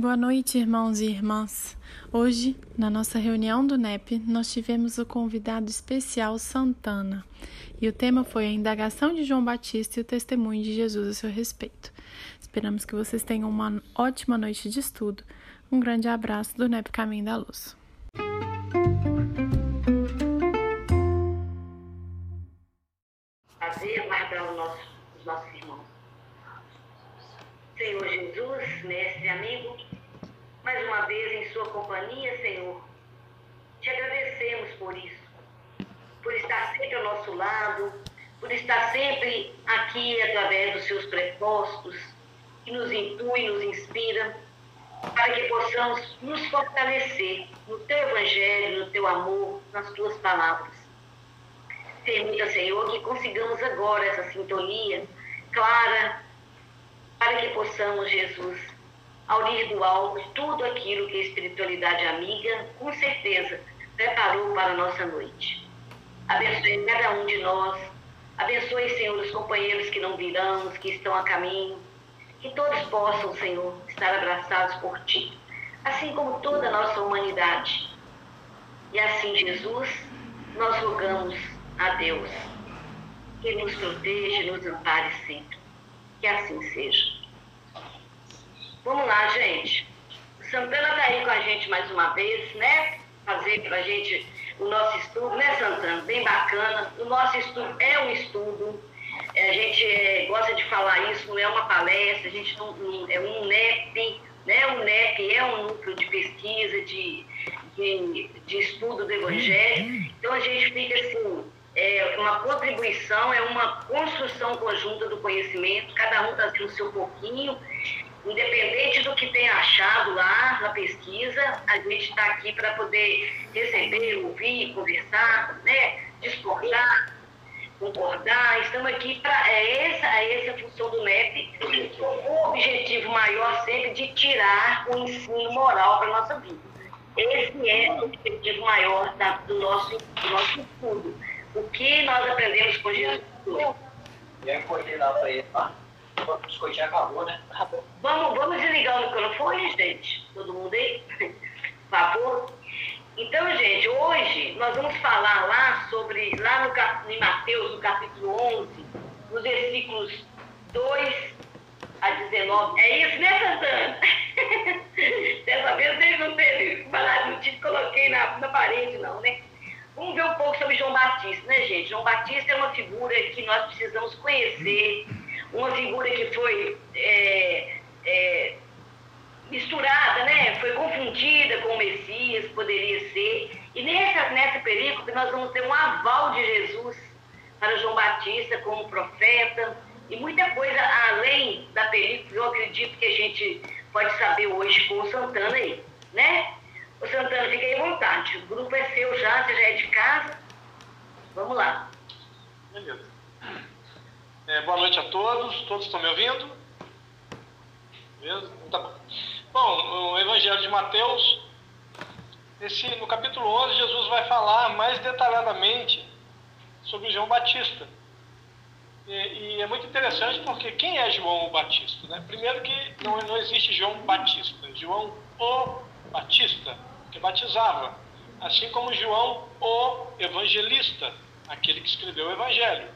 Boa noite, irmãos e irmãs. Hoje, na nossa reunião do NEP, nós tivemos o convidado especial Santana e o tema foi a indagação de João Batista e o testemunho de Jesus a seu respeito. Esperamos que vocês tenham uma ótima noite de estudo. Um grande abraço do NEP Caminho da Luz. Prazer guardar os nossos irmãos. Senhor Jesus, mestre amigo, mais uma vez em Sua companhia, Senhor, te agradecemos por isso, por estar sempre ao nosso lado, por estar sempre aqui através dos Seus prepostos, que nos intui, nos inspira, para que possamos nos fortalecer no Teu Evangelho, no Teu amor, nas Tuas palavras. Permita, Senhor, que consigamos agora essa sintonia clara para que possamos, Jesus, aurir do alto tudo aquilo que a espiritualidade amiga, com certeza, preparou para a nossa noite. Abençoe cada um de nós. Abençoe, Senhor, os companheiros que não virão, os que estão a caminho. Que todos possam, Senhor, estar abraçados por Ti, assim como toda a nossa humanidade. E assim, Jesus, nós rogamos a Deus que nos proteja e nos ampare sempre. Que assim seja. Vamos lá, gente. Santana está aí com a gente mais uma vez, né? Fazer para a gente o nosso estudo, né, Santana? Bem bacana. O nosso estudo é um estudo. A gente é, gosta de falar isso, não é uma palestra, a gente não, não é um NEP, né? O NEP é um núcleo de pesquisa, de, de, de estudo do Evangelho. Então a gente fica assim é uma contribuição, é uma construção conjunta do conhecimento, cada um trazendo o seu pouquinho, independente do que tenha achado lá na pesquisa, a gente está aqui para poder receber, ouvir, conversar, né, discordar, concordar, estamos aqui para é essa, é essa a função do MEP, o objetivo maior sempre de tirar o ensino moral para a nossa vida. Esse é o objetivo maior da, do, nosso, do nosso estudo o que nós aprendemos com Jesus. E aí, coordenar para ele, tá? Biscoitinho acabou, né? Acabou. Vamos, vamos desligar o microfone, gente? Todo mundo aí? Por favor. Então, gente, hoje nós vamos falar lá sobre, lá no, em Mateus, no capítulo 11, nos versículos 2 a 19. É isso, né, Santana? Dessa vez ele não teve, não te coloquei na, na parede, não, né? Vamos ver um pouco sobre João Batista, né, gente? João Batista é uma figura que nós precisamos conhecer, uma figura que foi é, é, misturada, né? Foi confundida com o Messias, poderia ser. E nessa, nessa perícope nós vamos ter um aval de Jesus para João Batista como profeta e muita coisa além da perícope, eu acredito que a gente pode saber hoje com o Santana aí, né? Ô Santana, fique aí à vontade. O grupo é seu já, você já é de casa. Vamos lá. Beleza. É, boa noite a todos. Todos estão me ouvindo? Beleza? Tá bom. Bom, o Evangelho de Mateus, esse, no capítulo 11, Jesus vai falar mais detalhadamente sobre João Batista. E, e, é muito interessante porque quem é João Batista? Né? Primeiro que não, não existe João Batista, João o Batista que batizava, assim como João, o evangelista, aquele que escreveu o evangelho.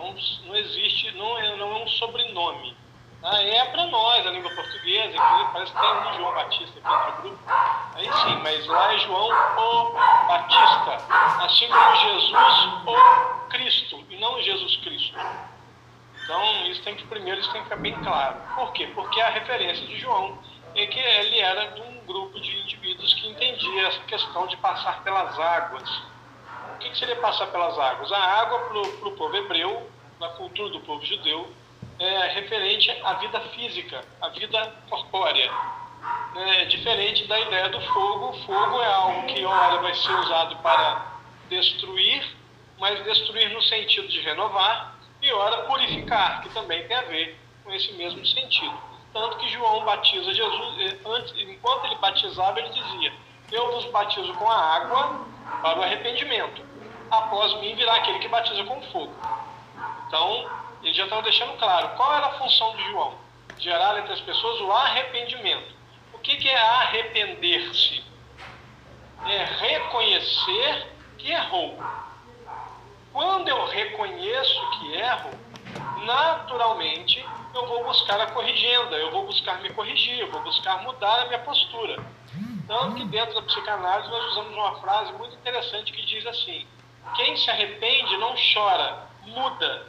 Não, não existe, não é, não é um sobrenome. Ah, é para nós, a língua portuguesa, parece que tem um João Batista aqui outro grupo. Aí sim, mas lá é João o Batista, assim como Jesus o Cristo, e não Jesus Cristo. Então, isso tem que primeiro isso tem que ficar bem claro. Por quê? Porque a referência de João é que ele era de um grupo de indivíduos que entendia essa questão de passar pelas águas. O que, seria passar pelas águas? A água para o povo hebreu, na cultura do povo judeu, é referente à vida física, à vida corpórea. É diferente da ideia do fogo. O fogo é algo que, ora, vai ser usado para destruir, mas destruir no sentido de renovar, e ora, purificar, que também tem a ver com esse mesmo sentido. Tanto que João batiza Jesus, eh, antes, enquanto ele batizava, ele dizia: Eu vos batizo com a água para o arrependimento. Após mim virá aquele que batiza com fogo. Então, ele já estava deixando claro qual era a função de João: gerar entre as pessoas o arrependimento. O que, que é arrepender-se? É reconhecer que errou. Quando eu reconheço que erro, naturalmente eu vou buscar a corrigenda, eu vou buscar me corrigir, eu vou buscar mudar a minha postura. Tanto que dentro da psicanálise nós usamos uma frase muito interessante que diz assim: quem se arrepende não chora, muda.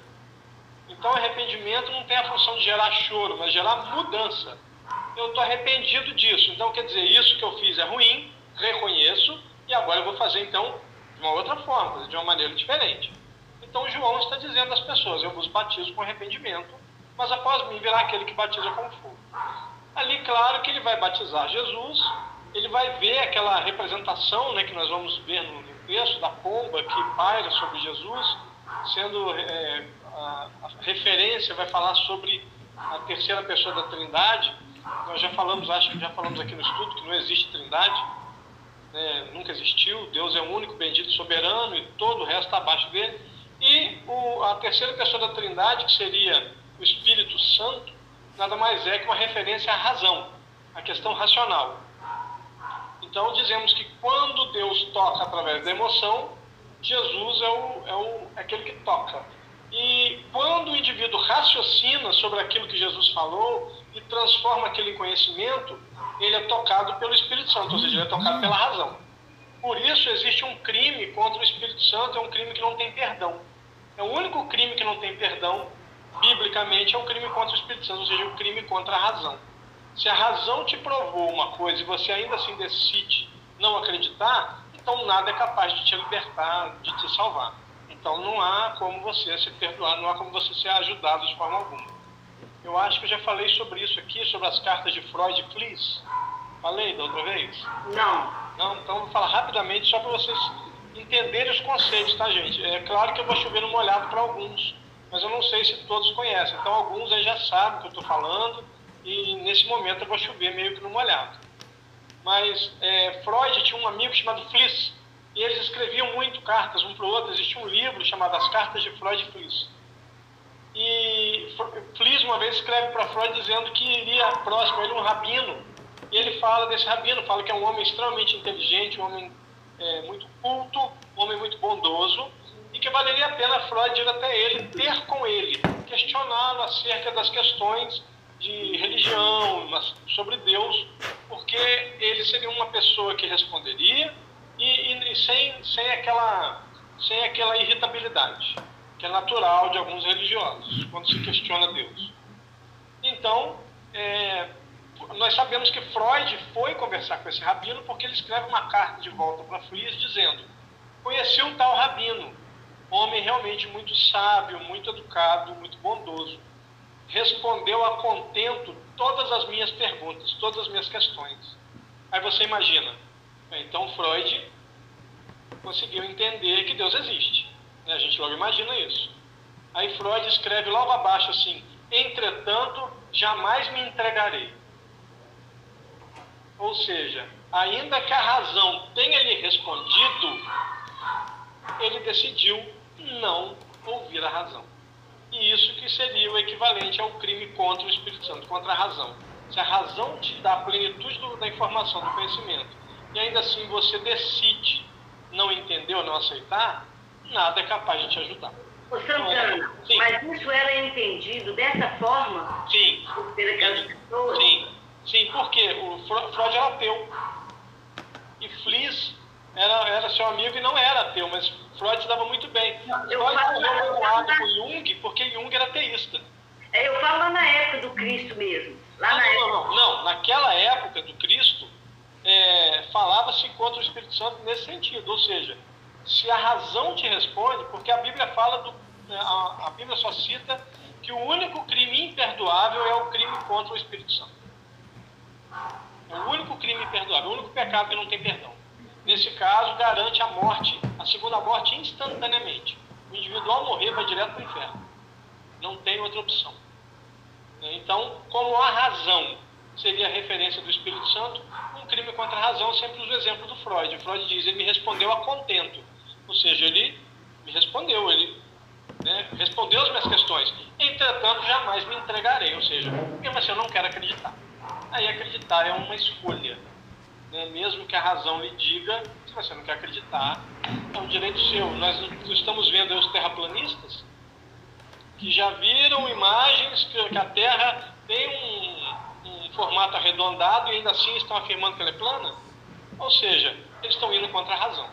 Então arrependimento não tem a função de gerar choro, mas gerar mudança. Eu estou arrependido disso. Então quer dizer, isso que eu fiz é ruim, reconheço, e agora eu vou fazer então de uma outra forma, de uma maneira diferente. Então João está dizendo às pessoas: eu vos batizo com arrependimento, mas após mim virá aquele que batiza com fogo. Ali, claro que ele vai batizar Jesus, ele vai ver aquela representação né, que nós vamos ver no, texto da pomba que paira sobre Jesus, sendo é, a, a, referência, vai falar sobre a terceira pessoa da Trindade. Nós já falamos, acho que já falamos aqui no estudo, que não existe Trindade, né, nunca existiu. Deus é o único, bendito, soberano e todo o resto está abaixo dele. E o, a terceira pessoa da Trindade, que seria o Espírito Santo, nada mais é que uma referência à razão, à questão racional. Então dizemos que quando Deus toca através da emoção, Jesus é, o, é, o, é aquele que toca. E quando o indivíduo raciocina sobre aquilo que Jesus falou e transforma aquele conhecimento, ele é tocado pelo Espírito Santo, ou seja, ele é tocado pela razão. Por isso existe um crime contra o Espírito Santo, é um crime que não tem perdão. É o único crime que não tem perdão, biblicamente, é o crime contra o Espírito Santo, ou seja, o crime contra a razão. Se a razão te provou uma coisa e você ainda assim decide não acreditar, então nada é capaz de te libertar, de te salvar. Então não há como você se perdoar, não há como você ser ajudado de forma alguma. Eu acho que eu já falei sobre isso aqui, sobre as cartas de Freud e Fliss. Falei da outra vez? Não. Não, então vou falar rapidamente só para vocês entenderem os conceitos, tá, gente? É claro que eu vou chover no molhado para alguns, mas eu não sei se todos conhecem. Então alguns aí já sabem o que eu estou falando e nesse momento eu vou chover meio que no molhado. Mas é, Freud tinha um amigo chamado Fliss, e eles escreviam muito cartas um para o outro. Existia um livro chamado As Cartas de Freud e Fliss. E Fliss uma vez escreve para Freud dizendo que iria próximo a ele um rabino, e ele fala desse rabino, fala que é um homem extremamente inteligente, um homem é, muito culto, um homem muito bondoso, e que valeria a pena Freud ir até ele, ter com ele, questioná-lo acerca das questões de religião, sobre Deus, porque ele seria uma pessoa que responderia e, e, sem, sem, aquela, sem aquela irritabilidade, que é natural de alguns religiosos, quando se questiona Deus. Então, é, nós sabemos que Freud foi conversar com esse rabino porque ele escreve uma carta de volta para Flies dizendo: Conheci um tal rabino, homem realmente muito sábio, muito educado, muito bondoso respondeu a contento todas as minhas perguntas, todas as minhas questões. Aí você imagina, então Freud conseguiu entender que Deus existe. Né? A gente logo imagina isso. Aí Freud escreve logo abaixo assim: entretanto, jamais me entregarei. Ou seja, ainda que a razão tenha lhe respondido, ele decidiu não ouvir a razão. E isso que seria o equivalente ao crime contra o Espírito Santo, contra a razão. Se a razão te dá a plenitude do, da informação, do conhecimento, e ainda assim você decide não entender ou não aceitar, nada é capaz de te ajudar. Ô Santana, Sim. mas isso era entendido dessa forma? Sim. Pessoas? Sim. Sim, porque o Freud era ateu. E Fliss era, era seu amigo e não era ateu, mas Freud dava muito bem. Eu Freud falo morreu magoado com Jung porque Jung era ateísta. É, eu falo lá na época do Cristo mesmo. Lá ah, na não, época... não, não, não. Naquela época do Cristo, é, falava-se contra o Espírito Santo nesse sentido. Ou seja, se a razão te responde, porque a Bíblia fala do. Né, a, a Bíblia só cita que o único crime imperdoável é o crime contra o Espírito Santo. É o único crime imperdoável, o único pecado que não tem perdão nesse caso, garante a morte, a segunda morte instantaneamente. O indivíduo, ao morrer, vai direto para o inferno. Não tem outra opção. Então, como a razão seria a referência do Espírito Santo, um crime contra a razão, sempre uso o exemplo do Freud. Freud diz, ele me respondeu a contento. Ou seja, ele me respondeu, ele né, respondeu as minhas questões. Entretanto, jamais me entregarei. Ou seja, mesmo assim, eu não quero acreditar. aí acreditar é uma escolha. Né? Mesmo que a razão lhe diga, se você não quer acreditar, é um direito seu. Nós estamos vendo os terraplanistas que já viram imagens que a Terra tem um, um formato arredondado e ainda assim estão afirmando que ela é plana. Ou seja, eles estão indo contra a razão.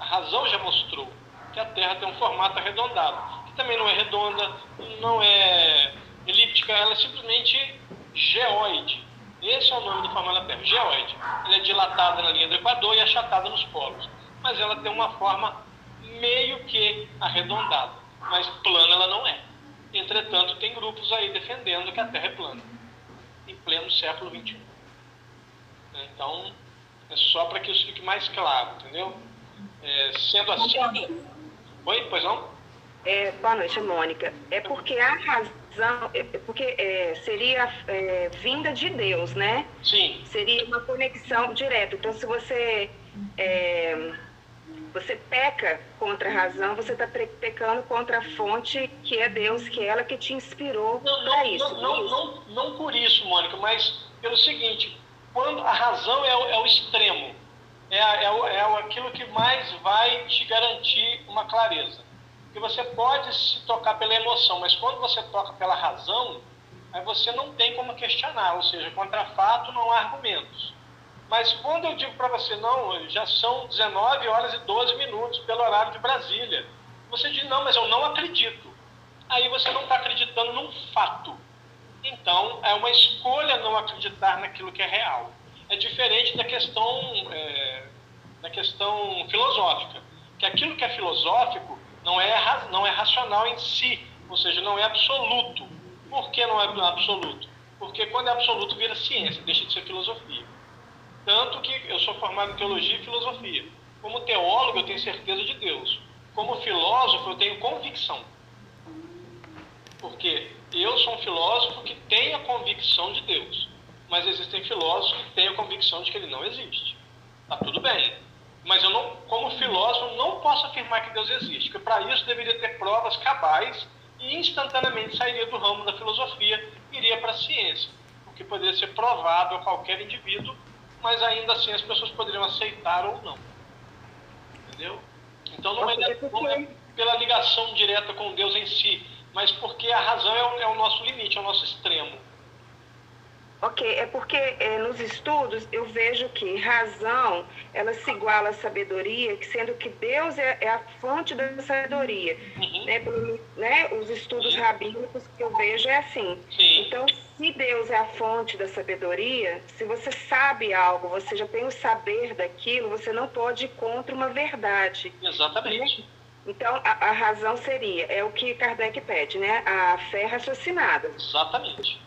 A razão já mostrou que a Terra tem um formato arredondado, que também não é redonda, não é elíptica, ela é simplesmente geoide. Esse é o nome do formato da Terra, geoide. Ela é dilatada na linha do Equador e achatada nos polos. Mas ela tem uma forma meio que arredondada. Mas plana ela não é. Entretanto, tem grupos aí defendendo que a Terra é plana. Em pleno século XXI. Então, é só para que isso fique mais claro, entendeu? É, sendo assim. Oi, pois não? É, boa noite, Mônica. É porque a razão, é, é porque é, seria é, vinda de Deus, né? Sim. Seria uma conexão direta. Então, se você é, você peca contra a razão, você está pecando contra a fonte que é Deus, que é ela que te inspirou para isso. Não, não, não, não, por isso, Mônica, mas pelo seguinte: quando a razão é o, é o extremo, é, é, é aquilo que mais vai te garantir uma clareza. Porque você pode se tocar pela emoção, mas quando você toca pela razão, aí você não tem como questionar, ou seja, contra fato não há argumentos. Mas quando eu digo para você, não, já são 19 horas e 12 minutos pelo horário de Brasília, você diz, não, mas eu não acredito. Aí você não está acreditando num fato. Então, é uma escolha não acreditar naquilo que é real. É diferente da questão, é, da questão filosófica. Que aquilo que é filosófico não é, não é racional em si, ou seja, não é absoluto. Por que não é absoluto? Porque quando é absoluto vira ciência, deixa de ser filosofia. Tanto que eu sou formado em teologia e filosofia. Como teólogo, eu tenho certeza de Deus. Como filósofo, eu tenho convicção. Porque eu sou um filósofo que tem a convicção de Deus. Mas existem filósofos que têm a convicção de que ele não existe. Tá tudo bem. Mas eu não, como filósofo, não posso afirmar que Deus existe, porque para isso deveria ter provas cabais e instantaneamente sairia do ramo da filosofia e iria para a ciência, o que poderia ser provado a qualquer indivíduo, mas ainda assim as pessoas poderiam aceitar ou não. Entendeu? Então não é, não é pela ligação direta com Deus em si, mas porque a razão é o, é o nosso limite, é o nosso extremo. Ok, é porque é, nos estudos eu vejo que razão ela se iguala à sabedoria, que sendo que Deus é, é a fonte da sabedoria. Uhum. Né, pelo, né, os estudos rabínicos que eu vejo é assim. Sim. Então, se Deus é a fonte da sabedoria, se você sabe algo, você já tem o saber daquilo, você não pode ir contra uma verdade. Exatamente. Né? Então, a, a razão seria, é o que Kardec pede, né? A fé raciocinada. Exatamente.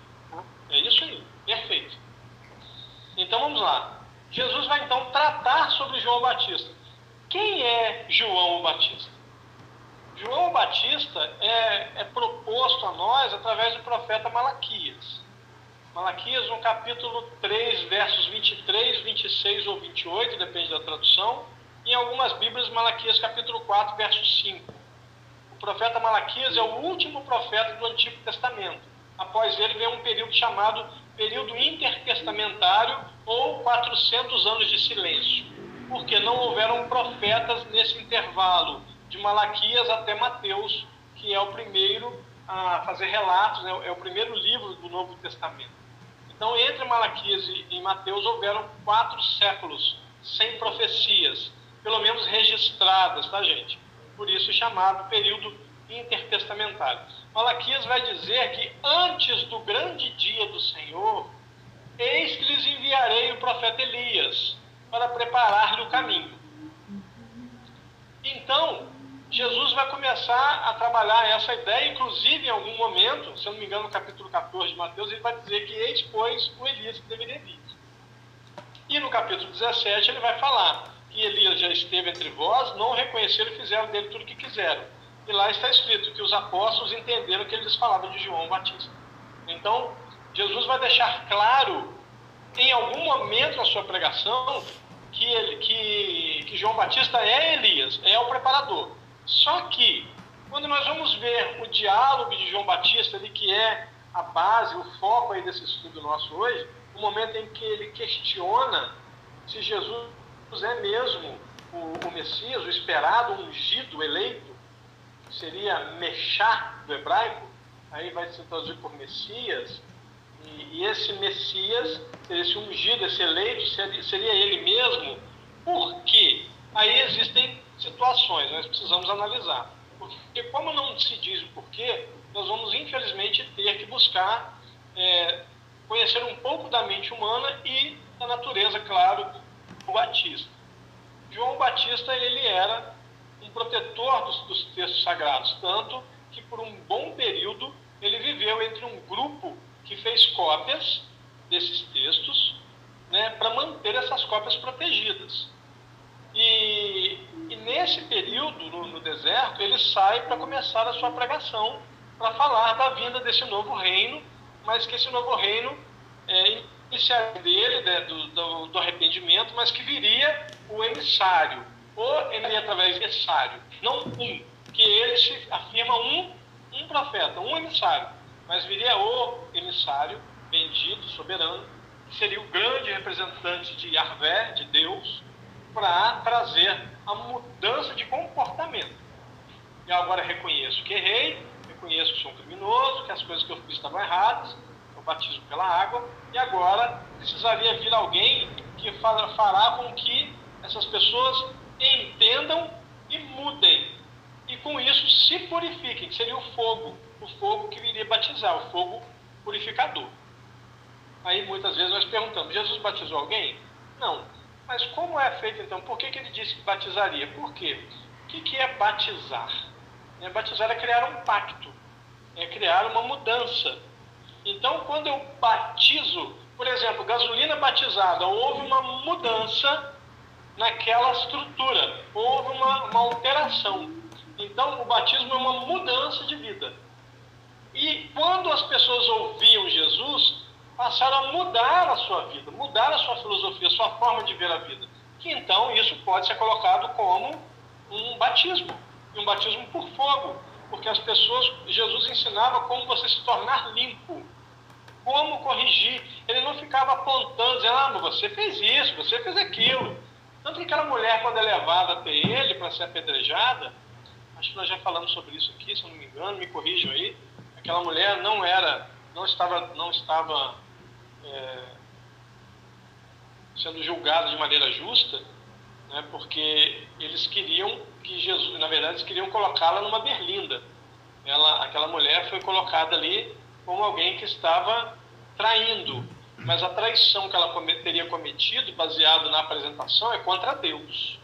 É isso aí. Perfeito. Então vamos lá. Jesus vai então tratar sobre João Batista. Quem é João Batista? João Batista é, é proposto a nós através do profeta Malaquias. Malaquias, no capítulo 3, versos 23, 26 ou 28, depende da tradução. Em algumas Bíblias, Malaquias, capítulo 4, verso 5. O profeta Malaquias é o último profeta do Antigo Testamento. Após ele vem um período chamado período intertestamentário ou 400 anos de silêncio, porque não houveram profetas nesse intervalo, de Malaquias até Mateus, que é o primeiro a fazer relatos, né? é o primeiro livro do Novo Testamento. Então, entre Malaquias e Mateus houveram quatro séculos sem profecias, pelo menos registradas, tá, gente? Por isso chamado período intertestamentário. Malaquias vai dizer que antes do grande dia do Senhor, eis que lhes enviarei o profeta Elias para preparar-lhe o caminho. Então, Jesus vai começar a trabalhar essa ideia, inclusive em algum momento, se eu não me engano, no capítulo 14 de Mateus, ele vai dizer que eis, pois, o Elias que deveria vir. E no capítulo 17 ele vai falar que Elias já esteve entre vós, não reconheceram e fizeram dele tudo o que quiseram. E lá está escrito que os apóstolos entenderam que eles falavam de João Batista. Então, Jesus vai deixar claro, em algum momento na sua pregação, que, ele, que, que João Batista é Elias, é o preparador. Só que, quando nós vamos ver o diálogo de João Batista, ali, que é a base, o foco aí desse estudo nosso hoje, o momento em que ele questiona se Jesus é mesmo o, o Messias, o esperado, o ungido, o eleito, seria Mechá do hebraico, aí vai se traduzir por Messias, e, e esse Messias, esse ungido, esse eleito, seria, seria ele mesmo, por quê? Aí existem situações, nós precisamos analisar. Porque como não se diz o porquê, nós vamos infelizmente ter que buscar é, conhecer um pouco da mente humana e da natureza, claro, do Batista. João Batista ele era protetor dos, dos textos sagrados, tanto que por um bom período ele viveu entre um grupo que fez cópias desses textos né, para manter essas cópias protegidas. E, e nesse período, no, no, deserto, ele sai para começar a sua pregação, para falar da vinda desse novo reino, mas que esse novo reino é iniciaria dele, né, do, do, do, arrependimento, mas que viria o emissário, ou ele através do emissário, não um, que ele se afirma um, um profeta, um emissário, mas viria o emissário, bendito, soberano, que seria o grande representante de Yahvé, de Deus, para trazer a mudança de comportamento. E agora reconheço que errei, reconheço que sou um criminoso, que as coisas que eu fiz estavam erradas, eu batismo pela água, e agora precisaria vir alguém que fará com que essas pessoas entendam e mudem. E com isso se purifiquem, que seria o fogo, o fogo que viria batizar, o fogo purificador. Aí muitas vezes nós perguntamos: Jesus batizou alguém? Não. Mas como é feito então? Por que, que ele disse que batizaria? Por quê? O que, que é batizar? É, batizar é criar um pacto, é criar uma mudança. Então, quando eu batizo, por exemplo, gasolina batizada, houve uma mudança naquela estrutura, houve uma, uma alteração. Então, o batismo é uma mudança de vida. E quando as pessoas ouviam Jesus, passaram a mudar a sua vida, mudar a sua filosofia, a sua forma de ver a vida. Que então isso pode ser colocado como um batismo, um batismo por fogo, porque as pessoas, Jesus ensinava como você se tornar limpo, como corrigir. Ele não ficava apontando, dizendo, ah, mas você fez isso, você fez aquilo. Tanto que aquela mulher, quando é levada até ele para ser apedrejada, acho que nós já falamos sobre isso aqui, se eu não me engano, me corrijam aí, aquela mulher não era, não estava, não estava é, sendo julgado de maneira justa, né, porque eles queriam que Jesus, na verdade, eles queriam colocá-la numa berlinda. Ela, aquela mulher foi colocada ali como alguém que estava traindo, mas a traição que ela teria cometido, baseado na apresentação, é contra Deus,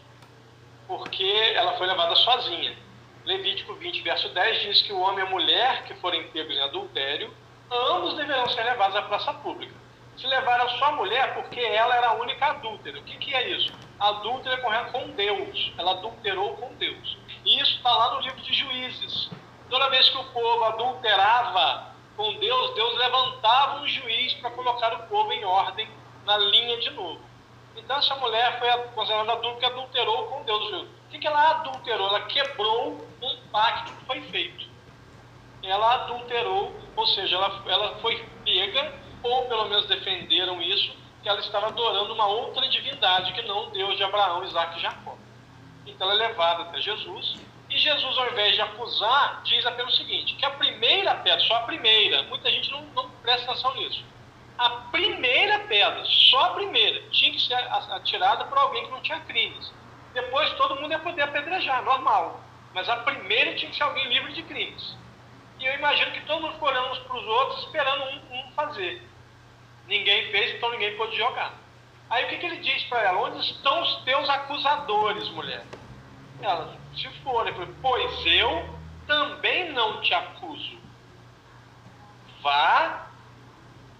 porque ela foi levada sozinha. Levítico 20, verso 10 diz que o homem e a mulher que forem pegos em adultério, ambos deverão ser levados à praça pública se levaram só a mulher porque ela era a única adúltera. O que, que é isso? Adúltera com Deus. Ela adulterou com Deus. E isso está lá no livro de Juízes. Toda vez que o povo adulterava com Deus, Deus levantava um juiz para colocar o povo em ordem na linha de novo. Então essa mulher foi considerada adulta porque adulterou com Deus. O que, que ela adulterou? Ela quebrou um pacto que foi feito. Ela adulterou, ou seja, ela, ela foi pega ou pelo menos defenderam isso, que ela estava adorando uma outra divindade que não Deus de Abraão, Isaac e Jacó. Então ela é levada até Jesus, e Jesus, ao invés de acusar, diz apenas o seguinte: que a primeira pedra, só a primeira, muita gente não, não presta atenção nisso. A primeira pedra, só a primeira, tinha que ser atirada por alguém que não tinha crimes. Depois todo mundo ia poder apedrejar, normal. Mas a primeira tinha que ser alguém livre de crimes. E eu imagino que todo mundo ficou olhando uns para os outros, esperando um, um fazer. Ninguém fez, então ninguém pôde jogar. Aí o que, que ele diz para ela? Onde estão os teus acusadores, mulher? Ela, se for, ele falou, pois eu também não te acuso. Vá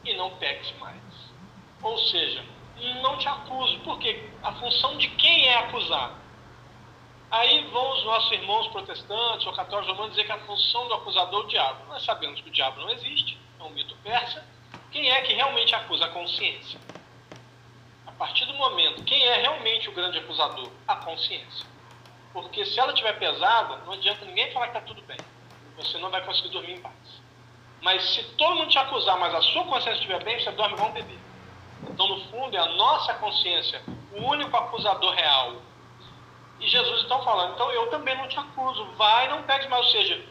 e não peques mais. Ou seja, não te acuso, porque a função de quem é acusar? Aí vão os nossos irmãos protestantes ou católicos vão dizer que a função do acusador é o diabo. Nós sabemos que o diabo não existe, é um mito persa, quem é que realmente acusa a consciência? A partir do momento, quem é realmente o grande acusador? A consciência. Porque se ela estiver pesada, não adianta ninguém falar que está tudo bem. Você não vai conseguir dormir em paz. Mas se todo mundo te acusar, mas a sua consciência estiver bem, você dorme igual um bebê. Então, no fundo, é a nossa consciência, o único acusador real. E Jesus está falando, então eu também não te acuso, vai, não pegue mais. Ou seja,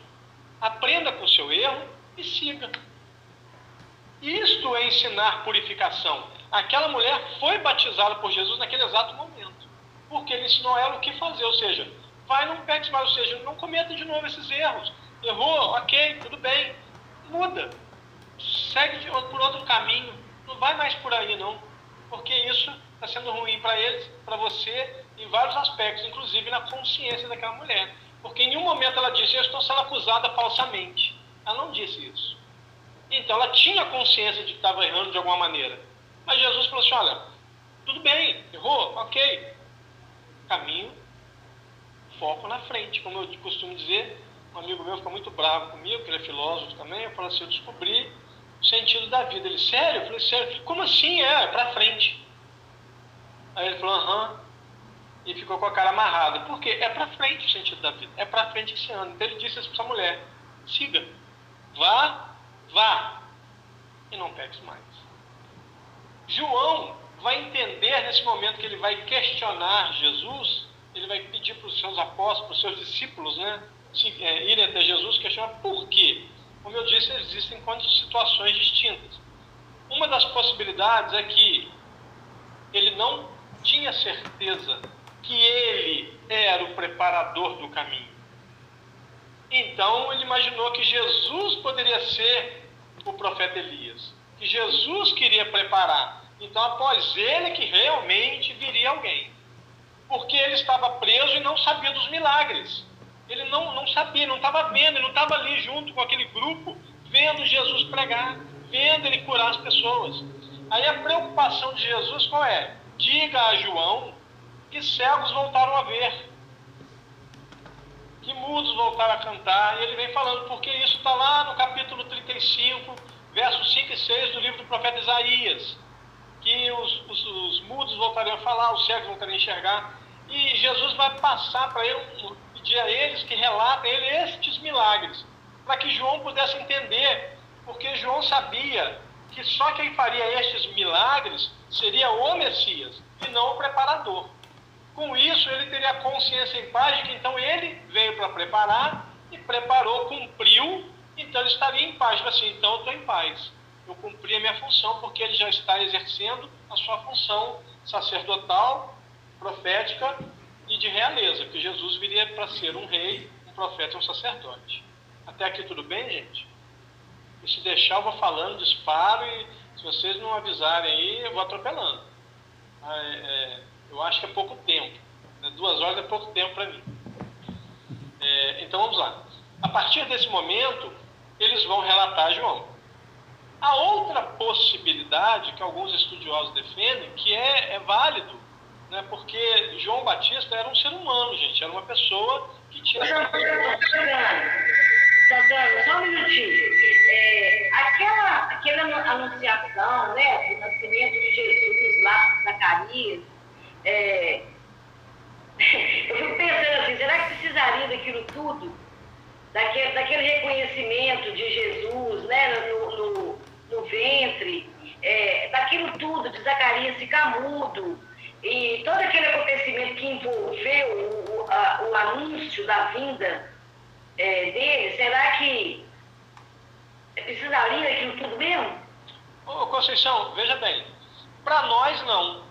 aprenda com o seu erro e siga. Isto é ensinar purificação. Aquela mulher foi batizada por Jesus naquele exato momento, porque ele ensinou ela o que fazer, ou seja, vai, não pegue mais, ou seja, não cometa de novo esses erros. Errou, ok, tudo bem, muda, segue por outro caminho, não vai mais por aí não, porque isso está sendo ruim para eles, para você, em vários aspectos, inclusive na consciência daquela mulher. Porque em nenhum momento ela disse, eu estou sendo acusada falsamente. Ela não disse isso. Então ela tinha consciência de que estava errando de alguma maneira. Mas Jesus falou assim: olha, tudo bem, errou, ok. Caminho, foco na frente. Como eu costumo dizer, um amigo meu fica muito bravo comigo, que ele é filósofo também. Eu falo assim: eu descobri o sentido da vida. Ele, sério? Eu falei: sério? Como assim? É, é pra frente. Aí ele falou: aham. E ficou com a cara amarrada. Por quê? É pra frente o sentido da vida. É pra frente que se anda. Então ele disse isso pra essa mulher: siga, vá, vá. E não pegue mais. João vai entender nesse momento que ele vai questionar Jesus, ele vai pedir para os seus apóstolos, para os seus discípulos, né, é, irem até Jesus, questionar por quê. Como eu disse, existem quantas situações distintas. Uma das possibilidades é que ele não tinha certeza que ele era o preparador do caminho. Então ele imaginou que Jesus poderia ser o profeta Elias, que Jesus queria preparar. Então, após ele que realmente viria alguém. Porque ele estava preso e não sabia dos milagres. Ele não, não sabia, não estava vendo, ele não estava ali junto com aquele grupo, vendo Jesus pregar, vendo ele curar as pessoas. Aí a preocupação de Jesus qual é? Diga a João que cegos voltaram a ver, que mudos voltaram a cantar. E ele vem falando, porque isso está lá no capítulo 35, versos 5 e 6 do livro do profeta Isaías que os, os, os mudos voltariam a falar, os cegos voltariam a enxergar. E Jesus vai passar para ele, pedir a eles que relatem ele estes milagres, para que João pudesse entender, porque João sabia que só quem faria estes milagres seria o Messias e não o preparador. Com isso, ele teria consciência em paz de que então ele veio para preparar e preparou, cumpriu, então ele estaria em paz. Assim, então eu estou em paz eu cumpri a minha função, porque ele já está exercendo a sua função sacerdotal, profética e de realeza, que Jesus viria para ser um rei, um profeta e um sacerdote. Até aqui tudo bem, gente? E se deixar, eu vou falando, disparo, e se vocês não avisarem aí, eu vou atropelando. Ah, é, é, eu acho que é pouco tempo. Né? Duas horas é pouco tempo para mim. É, então vamos lá. A partir desse momento, eles vão relatar João. A outra possibilidade que alguns estudiosos defendem, que é, é válido, né, porque João Batista era um ser humano, gente, era uma pessoa que tinha. Santana, Santana, só um minutinho. É, aquela, aquela anunciação né, do nascimento de Jesus lá com Zacarias, é, eu fico pensando assim, será que precisaria daquilo tudo? Daquele, daquele reconhecimento de Jesus né, no, no no ventre, é, daquilo tudo, de Zacarias ficar mudo, e todo aquele acontecimento que envolveu o, a, o anúncio da vinda é, dele, será que precisaria daquilo tudo mesmo? Ô Conceição, veja bem, para nós não,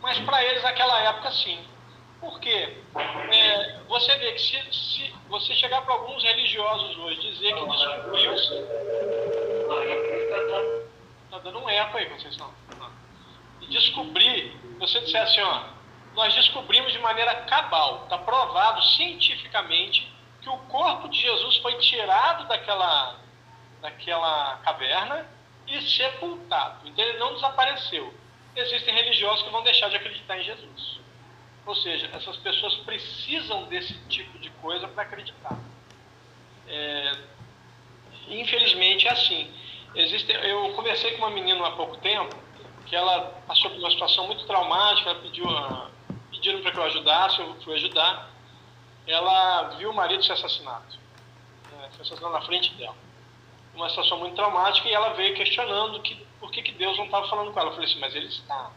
mas para eles naquela época sim. Por quê? É, você vê que se, se você chegar para alguns religiosos hoje dizer que descobriu-se Tá dando um eco aí, Conceição. E descobrir, você disser assim, ó, nós descobrimos de maneira cabal, está provado cientificamente que o corpo de Jesus foi tirado daquela, daquela caverna e sepultado. Então ele não desapareceu. Existem religiosos que vão deixar de acreditar em Jesus. Ou seja, essas pessoas precisam desse tipo de coisa para acreditar. É, infelizmente é assim. Existe, eu conversei com uma menina há pouco tempo que ela passou por uma situação muito traumática, ela pediu, pediram para que eu ajudasse, eu fui ajudar. Ela viu o marido ser assassinado, né, foi assassinado na frente dela. uma situação muito traumática, e ela veio questionando que, por que, que Deus não estava falando com ela. Eu falei assim, mas ele está.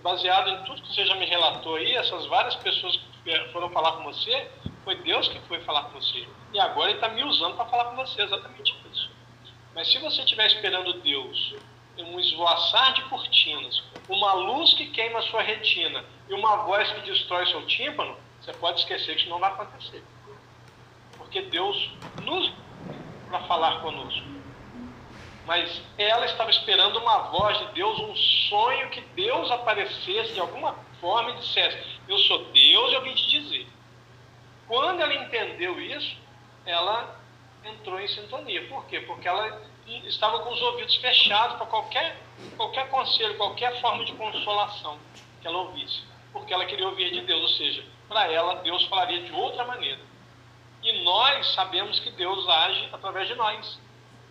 Baseado em tudo que você já me relatou aí, essas várias pessoas que foram falar com você, foi Deus que foi falar com você. E agora ele está me usando para falar com você, exatamente isso. Mas se você estiver esperando Deus, um esvoaçar de cortinas, uma luz que queima a sua retina e uma voz que destrói seu tímpano, você pode esquecer que isso não vai acontecer. Porque Deus nos para falar conosco. Mas ela estava esperando uma voz de Deus, um sonho que Deus aparecesse de alguma forma e dissesse: Eu sou Deus e eu vim te dizer. Quando ela entendeu isso, ela entrou em sintonia. Por quê? Porque ela estava com os ouvidos fechados para qualquer, qualquer conselho, qualquer forma de consolação que ela ouvisse. Porque ela queria ouvir de Deus, ou seja, para ela, Deus falaria de outra maneira. E nós sabemos que Deus age através de nós.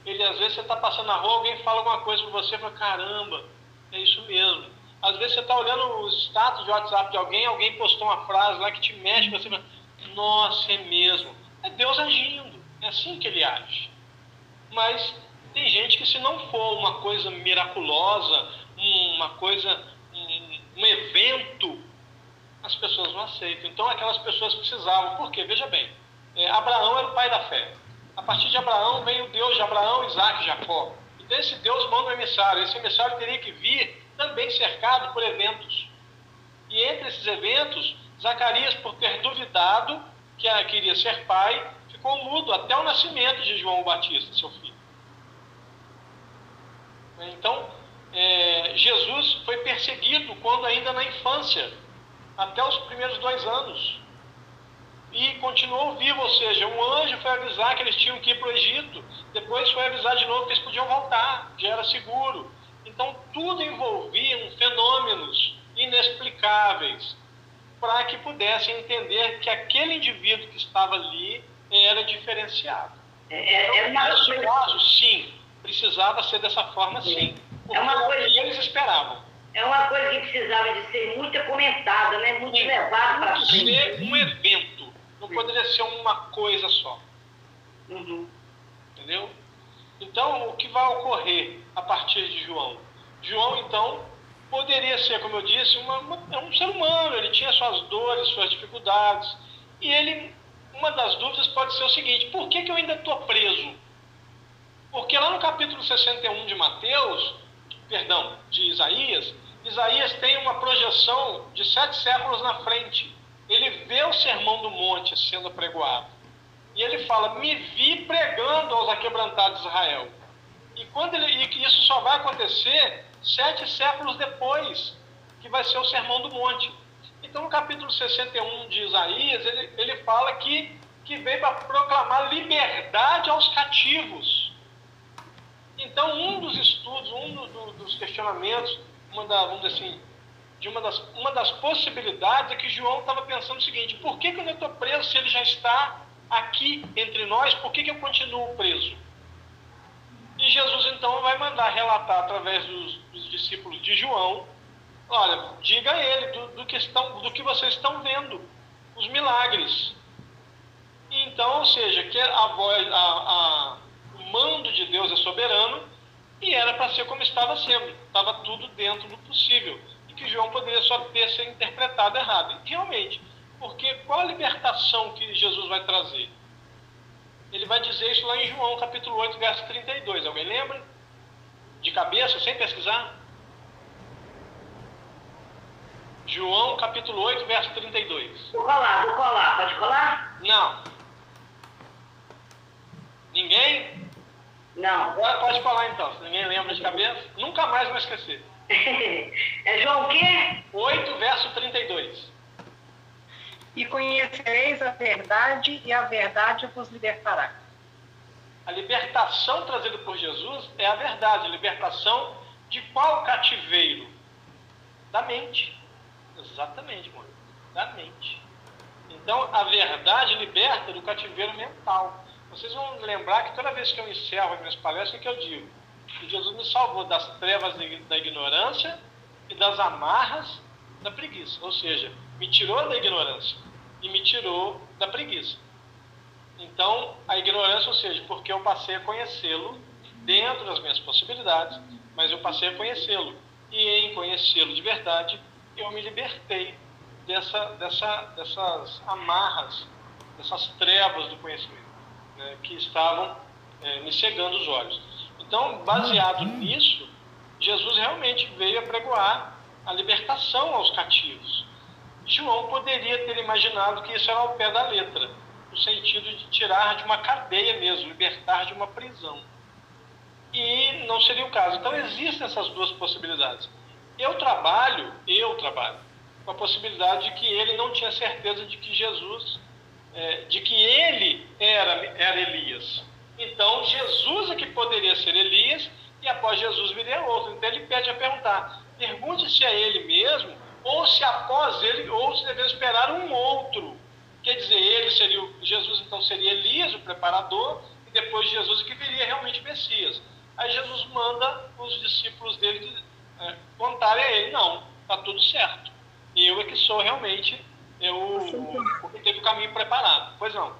Ele, às vezes, você está passando na rua, alguém fala alguma coisa para você fala: caramba, é isso mesmo. Às vezes, você está olhando o status de WhatsApp de alguém, alguém postou uma frase lá que te mexe, você fala: nossa, é mesmo. É Deus agindo. É assim que ele age. Mas tem gente que, se não for uma coisa miraculosa, uma coisa, um, um evento, as pessoas não aceitam. Então, aquelas pessoas precisavam. Por quê? Veja bem: é, Abraão era o pai da fé. A partir de Abraão vem o Deus de Abraão, Isaac e Jacó. Então, esse Deus manda um emissário. Esse emissário teria que vir também cercado por eventos. E entre esses eventos, Zacarias, por ter duvidado que queria ser pai, ficou mudo até o nascimento de João Batista, seu filho. Então, é, Jesus foi perseguido quando ainda na infância, até os primeiros dois anos. E continuou vivo, ou seja, um anjo foi avisar que eles tinham que ir para o Egito, depois foi avisar de novo que eles podiam voltar, já era seguro. Então, tudo envolvia fenômenos inexplicáveis para que pudessem entender que aquele indivíduo que estava ali era diferenciado. É, é, é uma nesse coisa... caso, sim, precisava ser dessa forma, sim. É uma coisa que eles esperavam. É uma coisa que precisava de ser muito comentada, né? muito sim, levada para frente. ser um evento. Poderia ser uma coisa só. Uhum. Entendeu? Então, o que vai ocorrer a partir de João? João, então, poderia ser, como eu disse, uma, uma, é um ser humano, ele tinha suas dores, suas dificuldades, e ele uma das dúvidas pode ser o seguinte: por que, que eu ainda estou preso? Porque lá no capítulo 61 de Mateus, perdão, de Isaías, Isaías tem uma projeção de sete séculos na frente. Vê o sermão do monte sendo pregoado. E ele fala: Me vi pregando aos aquebrantados de Israel. E, quando ele, e isso só vai acontecer sete séculos depois, que vai ser o sermão do monte. Então, no capítulo 61 de Isaías, ele, ele fala que, que veio para proclamar liberdade aos cativos. Então, um dos estudos, um do, do, dos questionamentos, uma da, vamos dizer assim, de uma das, uma das possibilidades é que João estava pensando o seguinte: por que, que eu estou preso se ele já está aqui entre nós? Por que, que eu continuo preso? E Jesus então vai mandar relatar através dos, dos discípulos de João Olha, diga a ele do, do, que estão, do que vocês estão vendo, os milagres. Então, ou seja, que a voz, a, a, o mando de Deus é soberano e era para ser como estava sendo. Estava tudo dentro do possível. Que João poderia só ter sido interpretado errado. E, realmente, porque qual a libertação que Jesus vai trazer? Ele vai dizer isso lá em João, capítulo 8, verso 32. Alguém lembra? De cabeça, sem pesquisar? João capítulo 8, verso 32. Vou colar, vou colar. Pode colar? Não. Ninguém? Não. Agora pode colar então, se ninguém lembra de cabeça. Nunca mais vai esquecer. É João o quê? 8, verso 32. E conhecereis a verdade, e a verdade vos libertará. A libertação trazida por Jesus é a verdade. A libertação de qual cativeiro? Da mente. Exatamente, mano. Da mente. Então, a verdade liberta do cativeiro mental. Vocês vão lembrar que toda vez que eu encerro as minhas palestras, o que eu digo? Que Jesus me salvou das trevas da ignorância e das amarras da preguiça. Ou seja, me tirou da ignorância e me tirou da preguiça. Então, a ignorância, ou seja, porque eu passei a conhecê-lo dentro das minhas possibilidades, mas eu passei a conhecê-lo. E em conhecê-lo de verdade, eu me libertei dessa, dessa, dessas amarras, dessas trevas do conhecimento, né, que estavam é, me cegando os olhos. Então, baseado nisso, Jesus realmente veio a pregoar a libertação aos cativos. João poderia ter imaginado que isso era ao pé da letra, no sentido de tirar de uma cadeia mesmo, libertar de uma prisão. E não seria o caso. Então existem essas duas possibilidades. Eu trabalho, eu trabalho, com a possibilidade de que ele não tinha certeza de que Jesus, é, de que ele era, era Elias. Então Jesus é que poderia ser Elias e após Jesus viria outro. Então ele pede a perguntar: pergunte se é ele mesmo ou se após ele, ou se devemos esperar um outro. Quer dizer, ele seria, Jesus então seria Elias, o preparador, e depois Jesus que viria realmente Messias. Aí Jesus manda os discípulos dele é, contarem a ele, não, está tudo certo. Eu é que sou realmente eu, o que teve o caminho preparado. Pois não.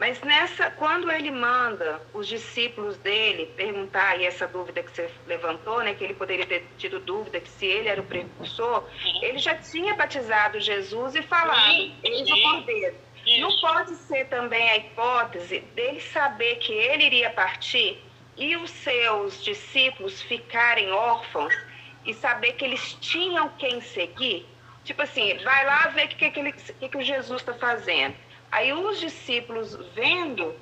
Mas nessa, quando ele manda os discípulos dele perguntar, e essa dúvida que você levantou, né, que ele poderia ter tido dúvida que se ele era o precursor, uhum. ele já tinha batizado Jesus e falado, sim, eis sim. o cordeiro. Não pode ser também a hipótese dele saber que ele iria partir e os seus discípulos ficarem órfãos e saber que eles tinham quem seguir? Tipo assim, vai lá ver o que, que, que, que o Jesus está fazendo Aí os discípulos vendo,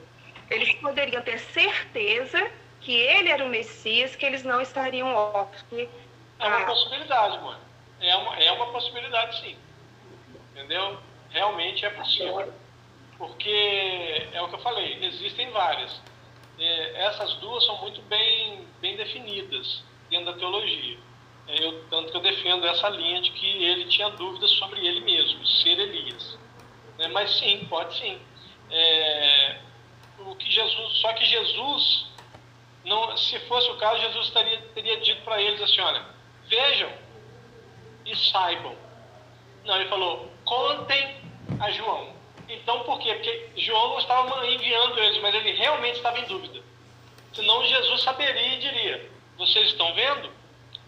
eles poderiam ter certeza que ele era o Messias, que eles não estariam órfãos. É uma possibilidade, mano. É uma, é uma possibilidade, sim. Entendeu? Realmente é possível. Porque é o que eu falei, existem várias. É, essas duas são muito bem, bem definidas dentro da teologia. É, eu, tanto que eu defendo essa linha de que ele tinha dúvidas sobre ele mesmo, ser Elias. Né? Mas sim, pode sim. É, o que Jesus, só que Jesus, não, se fosse o caso, Jesus teria, teria dito para eles assim, olha, vejam e saibam. Não, ele falou, contem a João. Então, por quê? Porque João não estava enviando eles, mas ele realmente estava em dúvida. Senão Jesus saberia e diria, vocês estão vendo?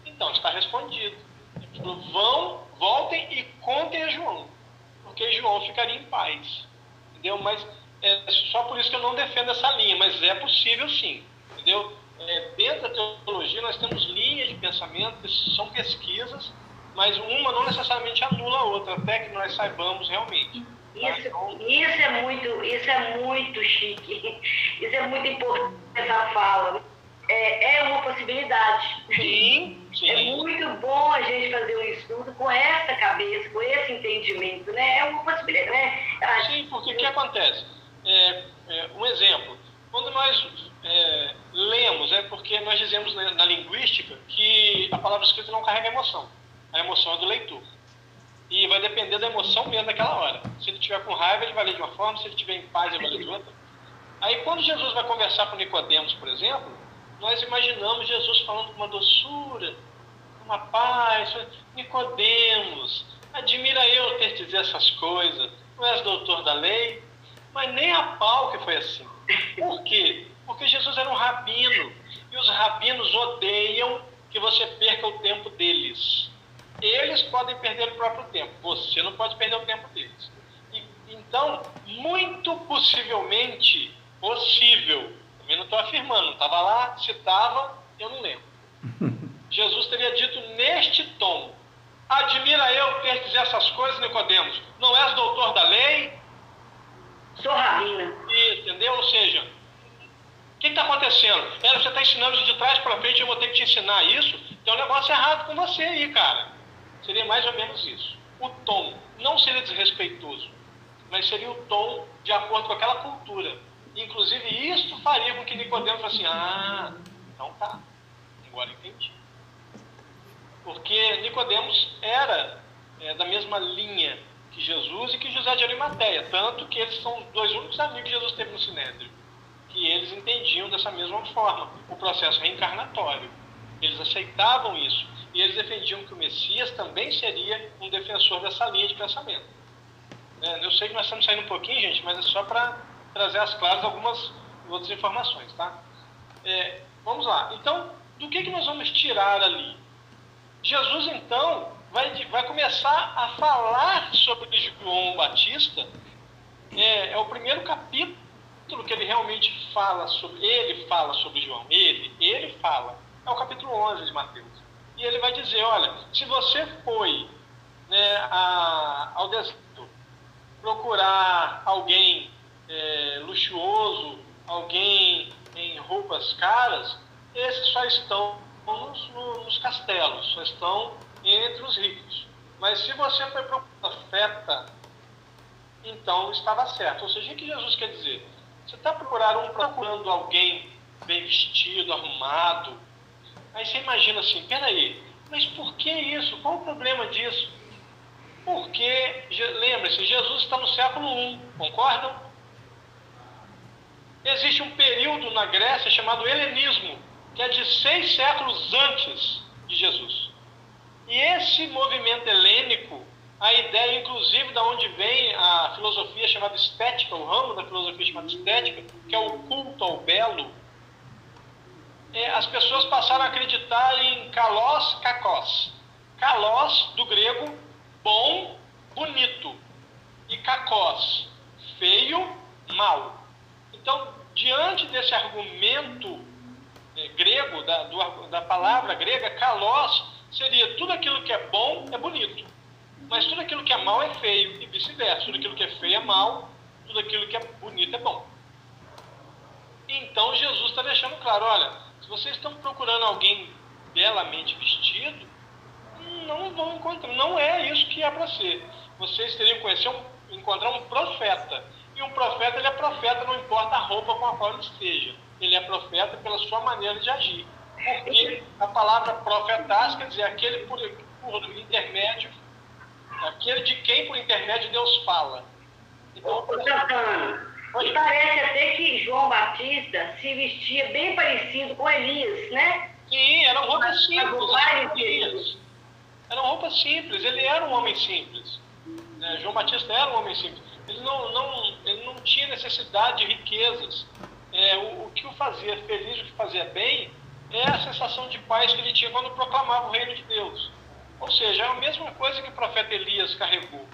Então, está respondido. Ele falou, vão, voltem e contem a João porque João ficaria em paz. Entendeu? Mas é só por isso que eu não defendo essa linha, mas é possível sim. Entendeu? É, dentro da teologia nós temos linhas de pensamento são pesquisas, mas uma não necessariamente anula a outra, até que nós saibamos realmente. Tá? Isso, isso, é muito, isso é muito chique. Isso é muito importante essa fala é, é uma possibilidade. Sim, sim. É muito bom a gente fazer um estudo com essa cabeça, com esse entendimento, né? É uma possibilidade, né? Sim, porque o que acontece? É, é, um exemplo, quando nós é, lemos, é porque nós dizemos na, na, linguística que a palavra escrita não carrega emoção. A emoção é do leitor. E vai depender da emoção mesmo daquela hora. Se ele estiver com raiva, ele vai ler de uma forma, se ele estiver em paz, ele vai ler de outra. Aí quando Jesus vai conversar com Nicodemos, por exemplo, nós imaginamos Jesus falando com uma doçura, uma paz, Nicodemos, admira eu ter te dizer essas coisas, não és doutor da lei, mas nem a pau que foi assim. Por quê? Porque Jesus era um rabino, e os rabinos odeiam que você perca o tempo deles. Eles podem perder o próprio tempo, você não pode perder o tempo deles. E, então, muito possivelmente, possível, também não estou afirmando, não estava lá, se estava, eu não lembro. Jesus teria dito neste tom: Admira eu ter dizer essas coisas, Nicodemos. Não és doutor da lei? Sou rabina. Entendeu? Ou seja, o que está acontecendo? É, você está ensinando de trás para frente, eu vou ter que te ensinar isso. Tem um negócio errado com você aí, cara. Seria mais ou menos isso. O tom não seria desrespeitoso, mas seria o tom de acordo com aquela cultura. Inclusive, isso faria com que Nicodemo fosse assim, ah, então tá, agora entendi. Porque Nicodemos era é, da mesma linha que Jesus e que José de Arimateia, tanto que eles são os dois únicos amigos que Jesus teve no Sinédrio, que eles entendiam dessa mesma forma o processo reencarnatório. Eles aceitavam isso e eles defendiam que o Messias também seria um defensor dessa linha de pensamento. É, eu sei que nós estamos saindo um pouquinho, gente, mas é só para trazer às claras algumas outras informações, tá? É, vamos lá. Então, do que, que nós vamos tirar ali? Jesus, então, vai, vai começar a falar sobre João Batista. É, é o primeiro capítulo que ele realmente fala sobre. Ele fala sobre João. Ele, ele fala. É o capítulo 11 de Mateus. E ele vai dizer: olha, se você foi né, a, ao deserto procurar alguém é, luxuoso, alguém em roupas caras, esses só estão nos, nos castelos, só estão entre os ricos. Mas se você foi para um profeta, então estava certo. Ou seja, o que Jesus quer dizer? Você está procurando, procurando alguém bem vestido, arrumado. Aí você imagina assim, peraí, mas por que isso? Qual o problema disso? Porque, lembre-se, Jesus está no século I, concordam? Existe um período na Grécia chamado helenismo, que é de seis séculos antes de Jesus. E esse movimento helênico, a ideia, inclusive, da onde vem a filosofia chamada estética, o ramo da filosofia chamada estética, que é o culto ao belo, é, as pessoas passaram a acreditar em kalos, kakos. Kalos, do grego, bom, bonito. E kakos, feio, mal. Então, diante desse argumento é, grego, da, do, da palavra grega, kalos, seria tudo aquilo que é bom é bonito. Mas tudo aquilo que é mal é feio, e vice-versa. Tudo aquilo que é feio é mal, tudo aquilo que é bonito é bom. Então Jesus está deixando claro: olha, se vocês estão procurando alguém belamente vestido, não vão encontrar. Não é isso que é para ser. Vocês teriam que conhecer um, encontrar um profeta. E um profeta, ele é profeta, não importa a roupa com a qual ele esteja. Ele é profeta pela sua maneira de agir. Porque a palavra profetas quer dizer aquele por, por intermédio, aquele de quem por intermédio Deus fala. Então, Ô, Santana, e parece até que João Batista se vestia bem parecido com Elias, né? Sim, eram roupas simples. Eram roupas simples, ele era um homem simples. Né? João Batista era um homem simples. Ele não, não, ele não tinha necessidade de riquezas. É, o, o que o fazia feliz, o que fazia bem, é a sensação de paz que ele tinha quando proclamava o reino de Deus. Ou seja, é a mesma coisa que o profeta Elias carregou.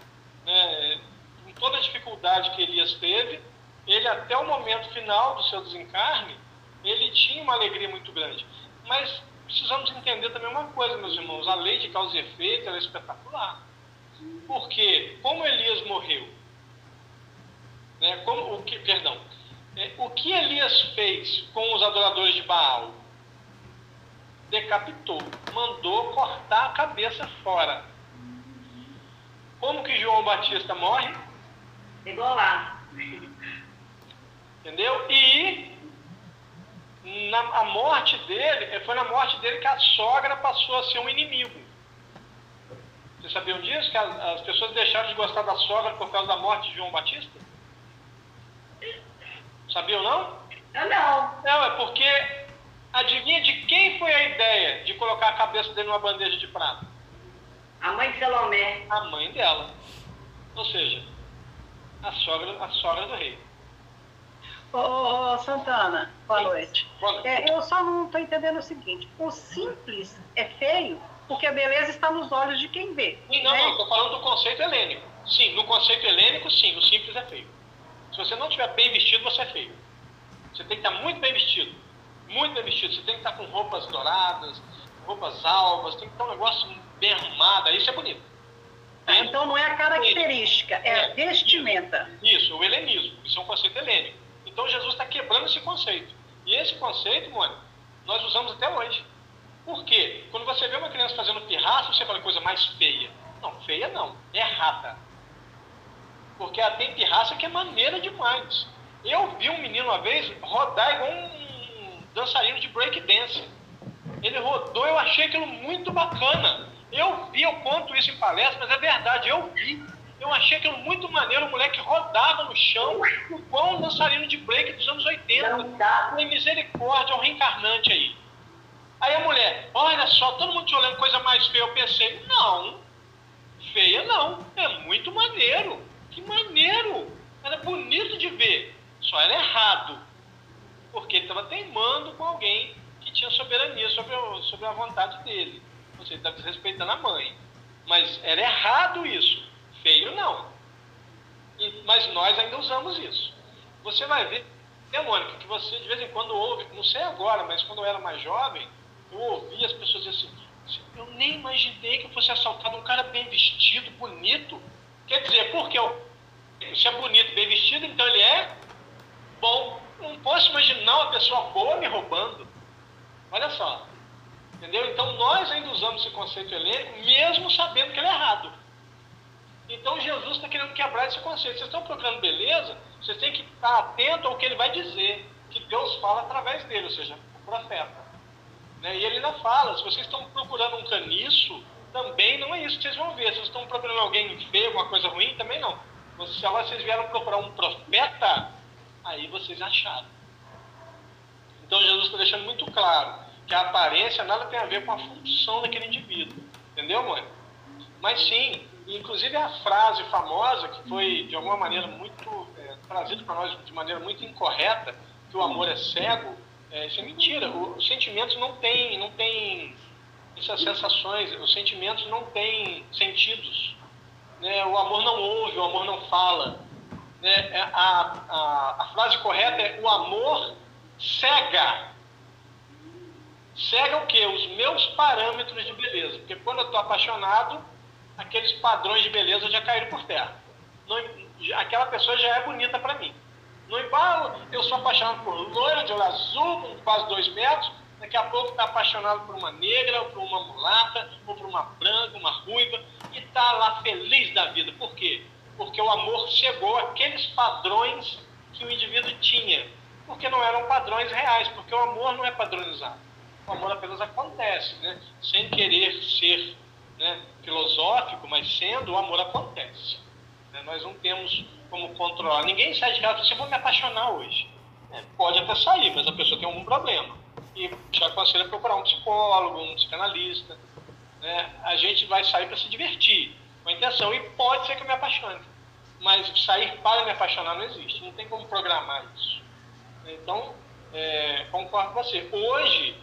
Né? Com toda a dificuldade que Elias teve, ele até o momento final do seu desencarne, ele tinha uma alegria muito grande. Mas precisamos entender também uma coisa, meus irmãos, a lei de causa e efeito é espetacular. Porque, como Elias morreu, né, como, o que, perdão, é, o que Elias fez com os adoradores de Baal? decapitou, mandou cortar a cabeça fora. Como que João Batista morre? Igual lá. Entendeu? E na a morte dele, foi na morte dele que a sogra passou a ser um inimigo. Vocês sabiam disso? Que as, as pessoas deixaram de gostar da sogra por causa da morte de João Batista? Sabiam não? Eu não. Não, é porque Adivinha de quem foi a ideia de colocar a cabeça dele numa bandeja de prata? A mãe de Salomé. A mãe dela. Ou seja, a sogra, a sogra do rei. Ô, ô, ô Santana, boa noite. Boa noite. É, eu só não estou entendendo o seguinte: o simples é feio porque a beleza está nos olhos de quem vê. Sim, não, né? não, estou falando do conceito helênico. Sim, no conceito helênico, sim, o simples é feio. Se você não estiver bem vestido, você é feio. Você tem que estar muito bem vestido muito bem vestido. Você tem que estar com roupas douradas, roupas alvas, tem que estar um negócio bem arrumado. Isso é bonito. Ah, então não é a característica, é, é a vestimenta. Isso, o helenismo. Isso é um conceito helênico. Então Jesus está quebrando esse conceito. E esse conceito, mano, nós usamos até hoje. Por quê? Quando você vê uma criança fazendo pirraça, você fala coisa mais feia. Não, feia não, é errada. Porque ela tem pirraça que é maneira demais. Eu vi um menino uma vez rodar igual um dançarino de breakdance. Ele rodou, eu achei aquilo muito bacana. Eu vi, eu conto isso em palestra, mas é verdade, eu vi. Eu achei aquilo muito maneiro, o moleque rodava no chão, igual um dançarino de break dos anos 80. Foi misericórdia, é um reencarnante aí. Aí a mulher, olha só, todo mundo te olhando coisa mais feia. Eu pensei, não, feia não, é muito maneiro. Que maneiro, era bonito de ver. Só era errado. Porque ele estava teimando com alguém que tinha soberania sobre, sobre a vontade dele. Ou seja, estava desrespeitando a mãe. Mas era errado isso. Feio não. Mas nós ainda usamos isso. Você vai ver, né, Mônica, que você de vez em quando ouve, não sei agora, mas quando eu era mais jovem, eu ouvi as pessoas dizer assim, eu nem imaginei que eu fosse assaltado um cara bem vestido, bonito. Quer dizer, porque eu, se é bonito, bem vestido, então ele é bom. Não posso imaginar uma pessoa boa me roubando. Olha só. Entendeu? Então nós ainda usamos esse conceito helênico, mesmo sabendo que ele é errado. Então Jesus está querendo quebrar esse conceito. Vocês estão procurando beleza, vocês têm que estar atento ao que ele vai dizer, que Deus fala através dele, ou seja, o profeta. Né? E ele ainda fala, se vocês estão procurando um caniço, também não é isso que vocês vão ver. Se vocês estão procurando alguém feio, alguma coisa ruim, também não. Se vocês vieram procurar um profeta, aí vocês acharam. Então Jesus está deixando muito claro que a aparência nada tem a ver com a função daquele indivíduo. Entendeu, mãe? Mas sim, inclusive a frase famosa, que foi de alguma maneira muito é, trazida para nós de maneira muito incorreta, que o amor é cego, é, isso é mentira. O, os sentimentos não têm, não têm essas sensações, os sentimentos não têm sentidos. Né? O amor não ouve, o amor não fala. Né? É, a, a, a frase correta é: o amor cega. Cega o quê? Os meus parâmetros de beleza. Porque quando eu estou apaixonado, aqueles padrões de beleza já caíram por terra. Não, aquela pessoa já é bonita para mim. No embalo, eu sou apaixonado por loira de olho azul, com quase dois metros. Daqui a pouco está apaixonado por uma negra, ou por uma mulata, ou por uma branca, uma ruiva, e está lá feliz da vida. Por quê? Porque o amor chegou àqueles padrões que o indivíduo tinha. Porque não eram padrões reais, porque o amor não é padronizado. O amor apenas acontece, né? sem querer ser né, filosófico, mas sendo, o amor acontece. Né? Nós não temos como controlar. Ninguém sai de casa e fala assim, vou me apaixonar hoje. É, pode até sair, mas a pessoa tem algum problema. E te aconselho procurar um psicólogo, um psicanalista. Né? A gente vai sair para se divertir, com a intenção. E pode ser que eu me apaixone. Mas sair para me apaixonar não existe. Não tem como programar isso. Então, é, concordo com você. Hoje,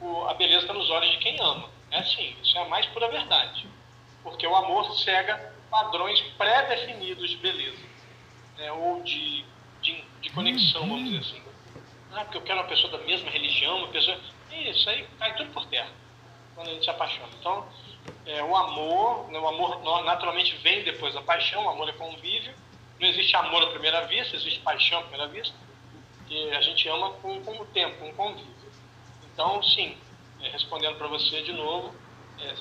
o, a beleza está nos olhos de quem ama. É assim, isso é a mais pura verdade. Porque o amor cega padrões pré-definidos de beleza né, ou de, de, de, conexão, vamos dizer assim. Ah, porque eu quero uma pessoa da mesma religião, uma pessoa. Isso aí cai tudo por terra quando a gente se apaixona. Então, é, o amor, né, o amor naturalmente vem depois da paixão, o amor é convívio. Não existe amor à primeira vista, existe paixão à primeira vista. E a gente ama com, com o tempo, com o convívio. Então, sim, é, respondendo para você de novo, é,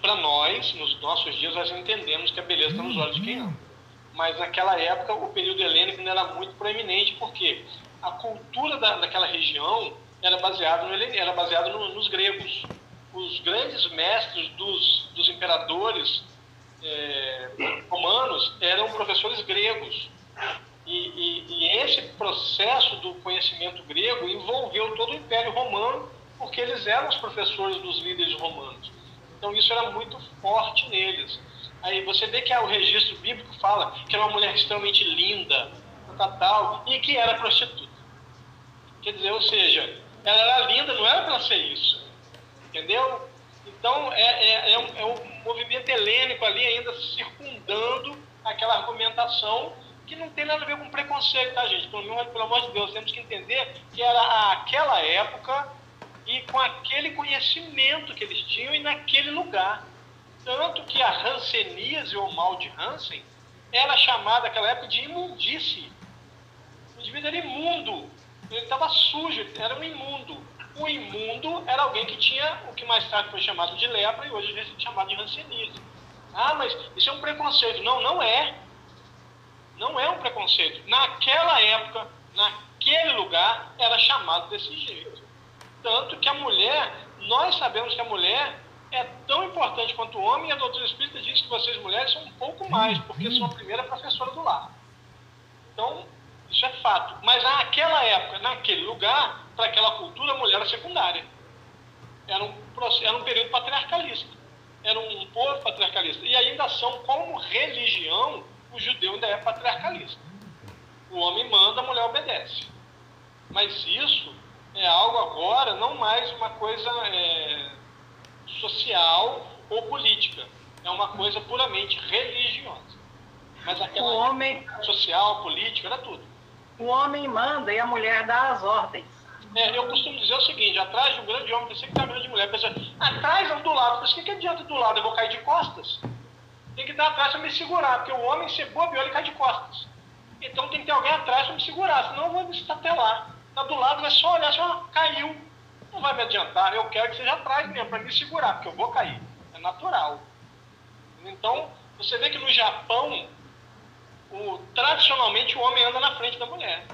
para nós, nos nossos dias, nós entendemos que a beleza está nos olhos de quem ama mas naquela época o período helênico ainda era muito proeminente, porque a cultura da, daquela região era baseada no, era baseado no, nos gregos. Os grandes mestres dos, dos imperadores é, romanos eram professores gregos. E, e, e, esse processo do conhecimento grego envolveu todo o Império Romano, porque eles eram os professores dos líderes romanos. Então isso era muito forte neles. Aí você vê que o registro bíblico fala que era uma mulher extremamente linda, tal, tal, e que era prostituta. Quer dizer, ou seja, ela era linda, não era para ser isso. Entendeu? Então, é, é, é, um, é um movimento helênico ali ainda circundando aquela argumentação que não tem nada a ver com preconceito, tá, gente? Pelo, pelo amor de Deus, temos que entender que era aquela época e com aquele conhecimento que eles tinham e naquele lugar. Tanto que a hanseníase ou mal de Hansen era chamada naquela época de imundície. O indivíduo era imundo, ele estava sujo, era um imundo. O imundo era alguém que tinha o que mais tarde foi chamado de lepra e hoje é chamado de hanseníase. Ah, mas isso é um preconceito. Não, não é. Não é um preconceito. Naquela época, naquele lugar, era chamado desse jeito. Tanto que a mulher, nós sabemos que a mulher é tão importante quanto o homem, e a doutrina espírita diz que vocês mulheres são um pouco mais, porque são a primeira professora do lar. Então, isso é fato. Mas naquela época, naquele lugar, para aquela cultura, a mulher era secundária. Era um, era um período patriarcalista. Era um povo patriarcalista. E ainda são, como religião, o judeu ainda é patriarcalista. O homem manda, a mulher obedece. Mas isso é algo agora não mais uma coisa é, social ou política. É uma coisa puramente religiosa. Mas aquela o homem social, política, era tudo. O homem manda e a mulher dá as ordens. É, eu costumo dizer o seguinte, atrás de um grande homem tem sempre caminho de mulher. Pessoa, atrás ou do lado? Mas o que, que adianta do lado? Eu vou cair de costas? Tem que estar atrás para me segurar, porque o homem se bobeou, ele cai de costas. Então tem que ter alguém atrás para me segurar, senão eu vou me estatelar. Está do lado, é só olhar, só caiu. Não vai me adiantar, eu quero que seja atrás mesmo, para me segurar, porque eu vou cair. É natural. Então, você vê que no Japão, o, tradicionalmente o homem anda na frente da mulher.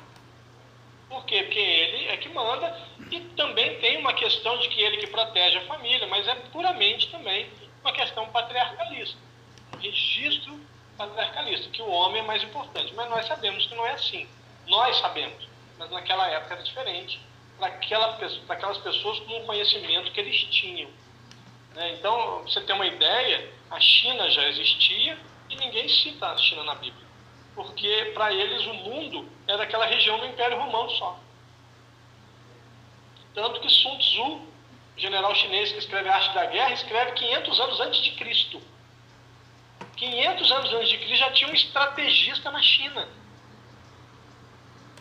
Por quê? Porque ele é que manda e também tem uma questão de que ele que protege a família, mas é puramente também uma questão patriarcalista. Um registro patriarcalista, que o homem é mais importante. Mas nós sabemos que não é assim. Nós sabemos, mas naquela época era diferente para aquela, aquelas pessoas com o conhecimento que eles tinham. Né? Então, você ter uma ideia, a China já existia e ninguém cita a China na Bíblia porque para eles o mundo era aquela região do Império Romano só. Tanto que Sun Tzu, general chinês que escreve a Arte da Guerra, escreve 500 anos antes de Cristo. 500 anos antes de Cristo já tinha um estrategista na China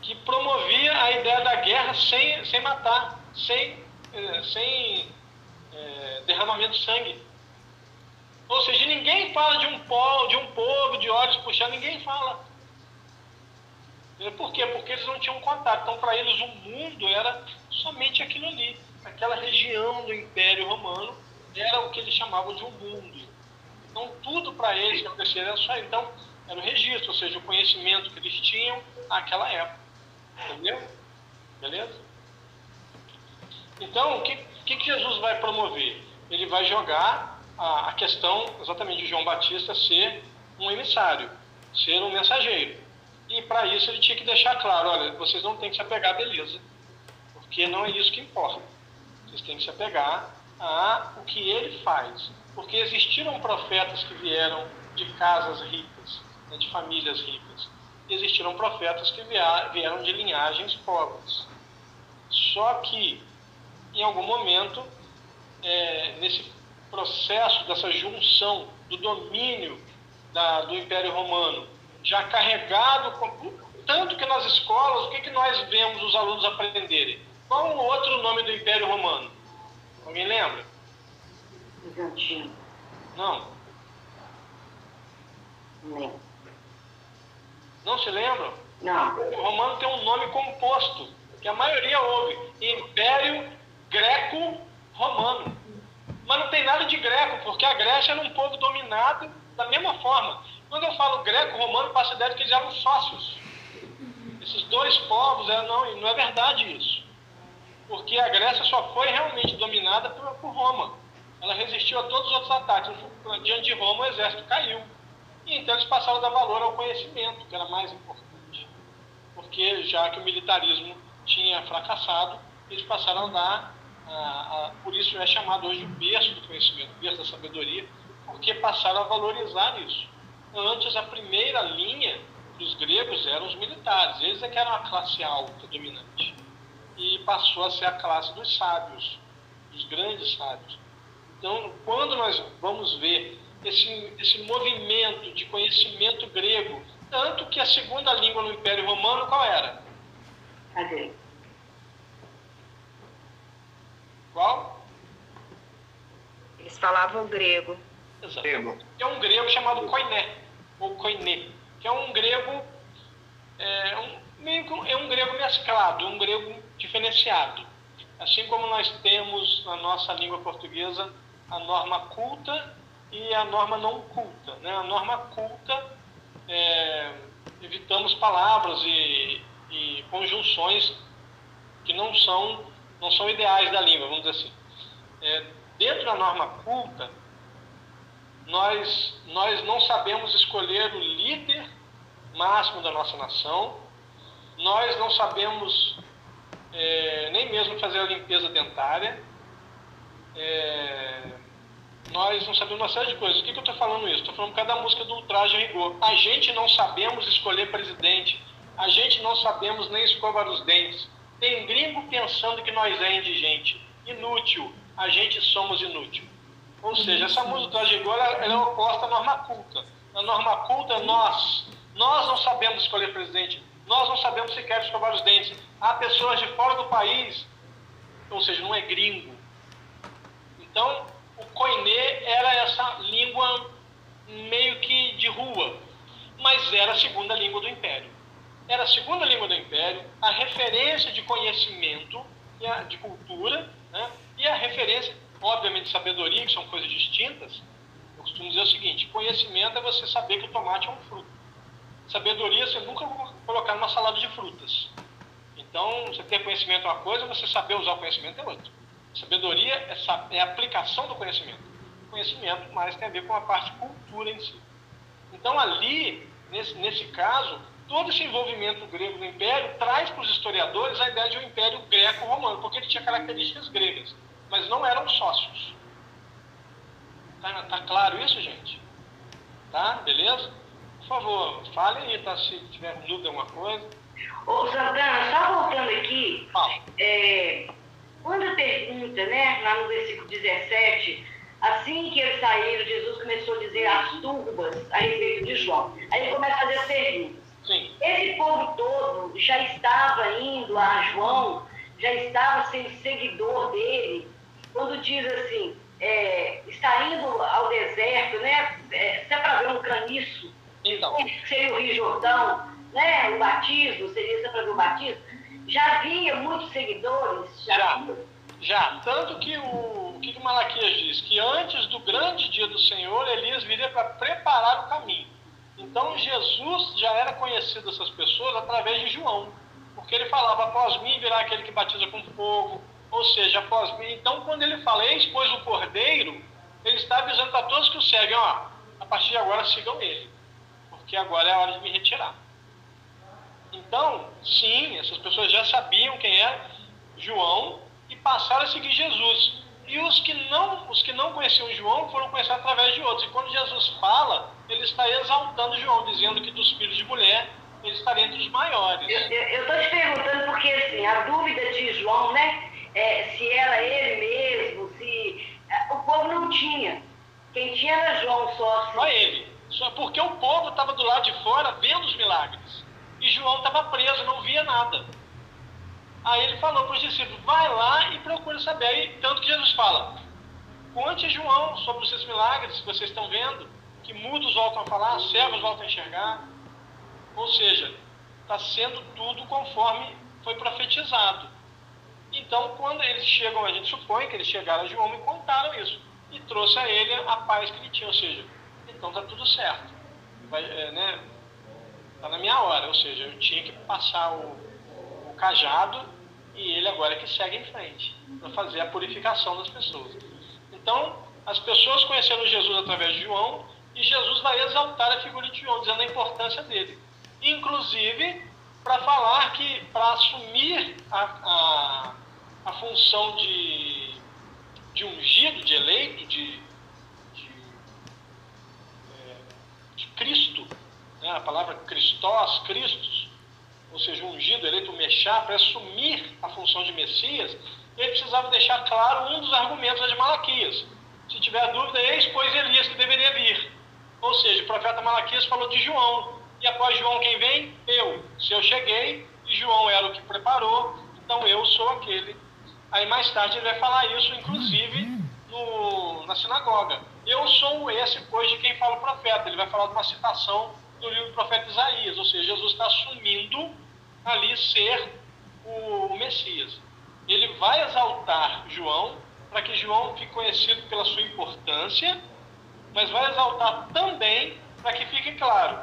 que promovia a ideia da guerra sem, sem matar, sem, eh, sem é, derramamento de sangue. Ou seja, ninguém fala de um de um povo de olhos puxados, ninguém fala. Por quê? Porque eles não tinham contato. Então, para eles, o mundo era somente aquilo ali. Aquela região do Império Romano era o que eles chamavam de um mundo. Então, tudo para eles que era só. Então, era o registro, ou seja, o conhecimento que eles tinham naquela época. Entendeu? Beleza? Então, o que, que, Jesus vai promover? Ele vai jogar a, a questão exatamente de João Batista ser um emissário, ser um mensageiro. E para isso ele tinha que deixar claro, olha, vocês não têm que se apegar à beleza, porque não é isso que importa. Vocês têm que se apegar a o que ele faz. Porque existiram profetas que vieram de casas ricas, né, de famílias ricas. E existiram profetas que vieram de linhagens pobres. Só que, em algum momento, é, nesse processo dessa junção do domínio da, do Império Romano já carregado, com, tanto que nas escolas, o que, que nós vemos os alunos aprenderem? Qual o outro nome do Império Romano? Alguém lembra? Bizantino. Não. Não. Não se lembram? Não. O romano tem um nome composto, que a maioria ouve. Império Greco-Romano. Mas não tem nada de greco, porque a Grécia era um povo dominado da mesma forma. Quando eu falo greco-romano, passa a ideia de que eles eram sócios. Esses dois povos, é, não, não é verdade isso. Porque a Grécia só foi realmente dominada por, por Roma. Ela resistiu a todos os outros ataques. Diante de Roma, o exército caiu. E então eles passaram a dar valor ao conhecimento, que era mais importante. Porque já que o militarismo tinha fracassado, eles passaram a dar, a, a, por isso é chamado hoje o berço do conhecimento, o berço da sabedoria, porque passaram a valorizar isso. Antes, a primeira linha dos gregos eram os militares, eles é que eram a classe alta dominante. E passou a ser a classe dos sábios, dos grandes sábios. Então, quando nós vamos ver esse, esse movimento de conhecimento grego, tanto que a segunda língua no Império Romano qual era? Cadê? Qual? Eles falavam grego. Exato. É um grego chamado koiné, ou koiné, que é um grego, é um, meio, é um grego mesclado, um grego diferenciado. Assim como nós temos na nossa língua portuguesa a norma culta e a norma não culta. Né? A norma culta, é, evitamos palavras e, e conjunções que não são, não são ideais da língua, vamos dizer assim. É, dentro da norma culta, nós, nós não sabemos escolher o líder máximo da nossa nação, nós não sabemos é, nem mesmo fazer a limpeza dentária, é, nós não sabemos uma série de coisas. O que, que eu estou falando isso? Estou falando por causa da música do Ultraje Rigor. A gente não sabemos escolher presidente, A gente não sabemos nem escovar os dentes. Tem gringo pensando que nós é indigente. Inútil. A gente somos inútil. Ou seja, essa música de agora ela é oposta à norma culta. A norma culta é nós. Nós não sabemos escolher presidente. Nós não sabemos sequer escovar os dentes. Há pessoas de fora do país, ou seja, não é gringo. Então, o koiné era essa língua meio que de rua, mas era a segunda língua do império. Era a segunda língua do império, a referência de conhecimento, de cultura, né? e a referência, obviamente, sabedoria, que são coisas distintas. Eu costumo dizer o seguinte: conhecimento é você saber que o tomate é um fruto. Sabedoria você nunca colocar numa salada de frutas. Então, você ter conhecimento é uma coisa, você saber usar o conhecimento é outra. Sabedoria é, é a aplicação do conhecimento. conhecimento mais tem a ver com a parte cultura em si. Então, ali, nesse, nesse caso, todo esse envolvimento grego no império traz para os historiadores a ideia de um império greco-romano, porque ele tinha características gregas, mas não eram sócios. Tá, tá claro isso, gente? Tá? Beleza? Por favor, fale aí, tá? Se tiver dúvida alguma coisa. Ô, Santana, só voltando aqui, é, quando pergunta, né, lá no versículo 17, assim que eles saíram, Jesus começou a dizer as turbas a respeito de João. Aí ele começa a fazer as perguntas. Sim. Esse povo todo já estava indo a João, já estava sendo seguidor dele, quando diz assim, é, está indo ao deserto, né? É, se é para ver um caniço, então. seria o Rio Jordão, né? O batismo, seria se é para ver o batismo. Já havia muitos seguidores? Já. Já, já. tanto que o, o que o Malaquias diz? Que antes do grande dia do Senhor, Elias viria para preparar o caminho. Então Jesus já era conhecido dessas pessoas através de João, porque ele falava: após mim virá aquele que batiza com fogo, ou seja, após mim. Então, quando ele fala, eis pois o cordeiro, ele está avisando para todos que o seguem: ó, a partir de agora sigam ele, porque agora é a hora de me retirar. Então, sim, essas pessoas já sabiam quem era João e passaram a seguir Jesus. E os que não, os que não conheciam João foram conhecer através de outros. E quando Jesus fala, ele está exaltando João, dizendo que dos filhos de mulher ele estaria entre os maiores. Eu estou te perguntando porque assim, a dúvida de João, né? É, se era ele mesmo, se. É, o povo não tinha. Quem tinha era João só. Assim. Só ele. Só porque o povo estava do lado de fora vendo os milagres. E João estava preso, não via nada. Aí ele falou para os discípulos: vai lá e procura saber. Aí, tanto que Jesus fala: conte João sobre os seus milagres que vocês estão vendo, que mudos voltam a falar, cegos voltam a enxergar. Ou seja, está sendo tudo conforme foi profetizado. Então, quando eles chegam, a gente supõe que eles chegaram a João e contaram isso. E trouxe a ele a paz que ele tinha. Ou seja, então está tudo certo. Vai, é, né? Está na minha hora. Ou seja, eu tinha que passar o, o cajado e ele agora é que segue em frente para fazer a purificação das pessoas. Então, as pessoas conheceram Jesus através de João e Jesus vai exaltar a figura de João, dizendo a importância dele. Inclusive, para falar que, para assumir a, a, a, função de, de ungido, de eleito, de, de, é, de Cristo, né? a palavra Christos, Cristos, ou seja, ungido, eleito Mexá, para assumir a função de Messias, ele precisava deixar claro um dos argumentos de Malaquias. Se tiver dúvida, eis, pois, Elias que deveria vir. Ou seja, o profeta Malaquias falou de João. E após João, quem vem? Eu. Se eu cheguei e João era o que preparou, então eu sou aquele. Aí mais tarde ele vai falar isso, inclusive, no, na sinagoga. Eu sou esse, pois, de quem fala o profeta. Ele vai falar de uma citação do livro do profeta Isaías, ou seja, Jesus está assumindo ali ser o Messias. Ele vai exaltar João para que João fique conhecido pela sua importância, mas vai exaltar também para que fique claro,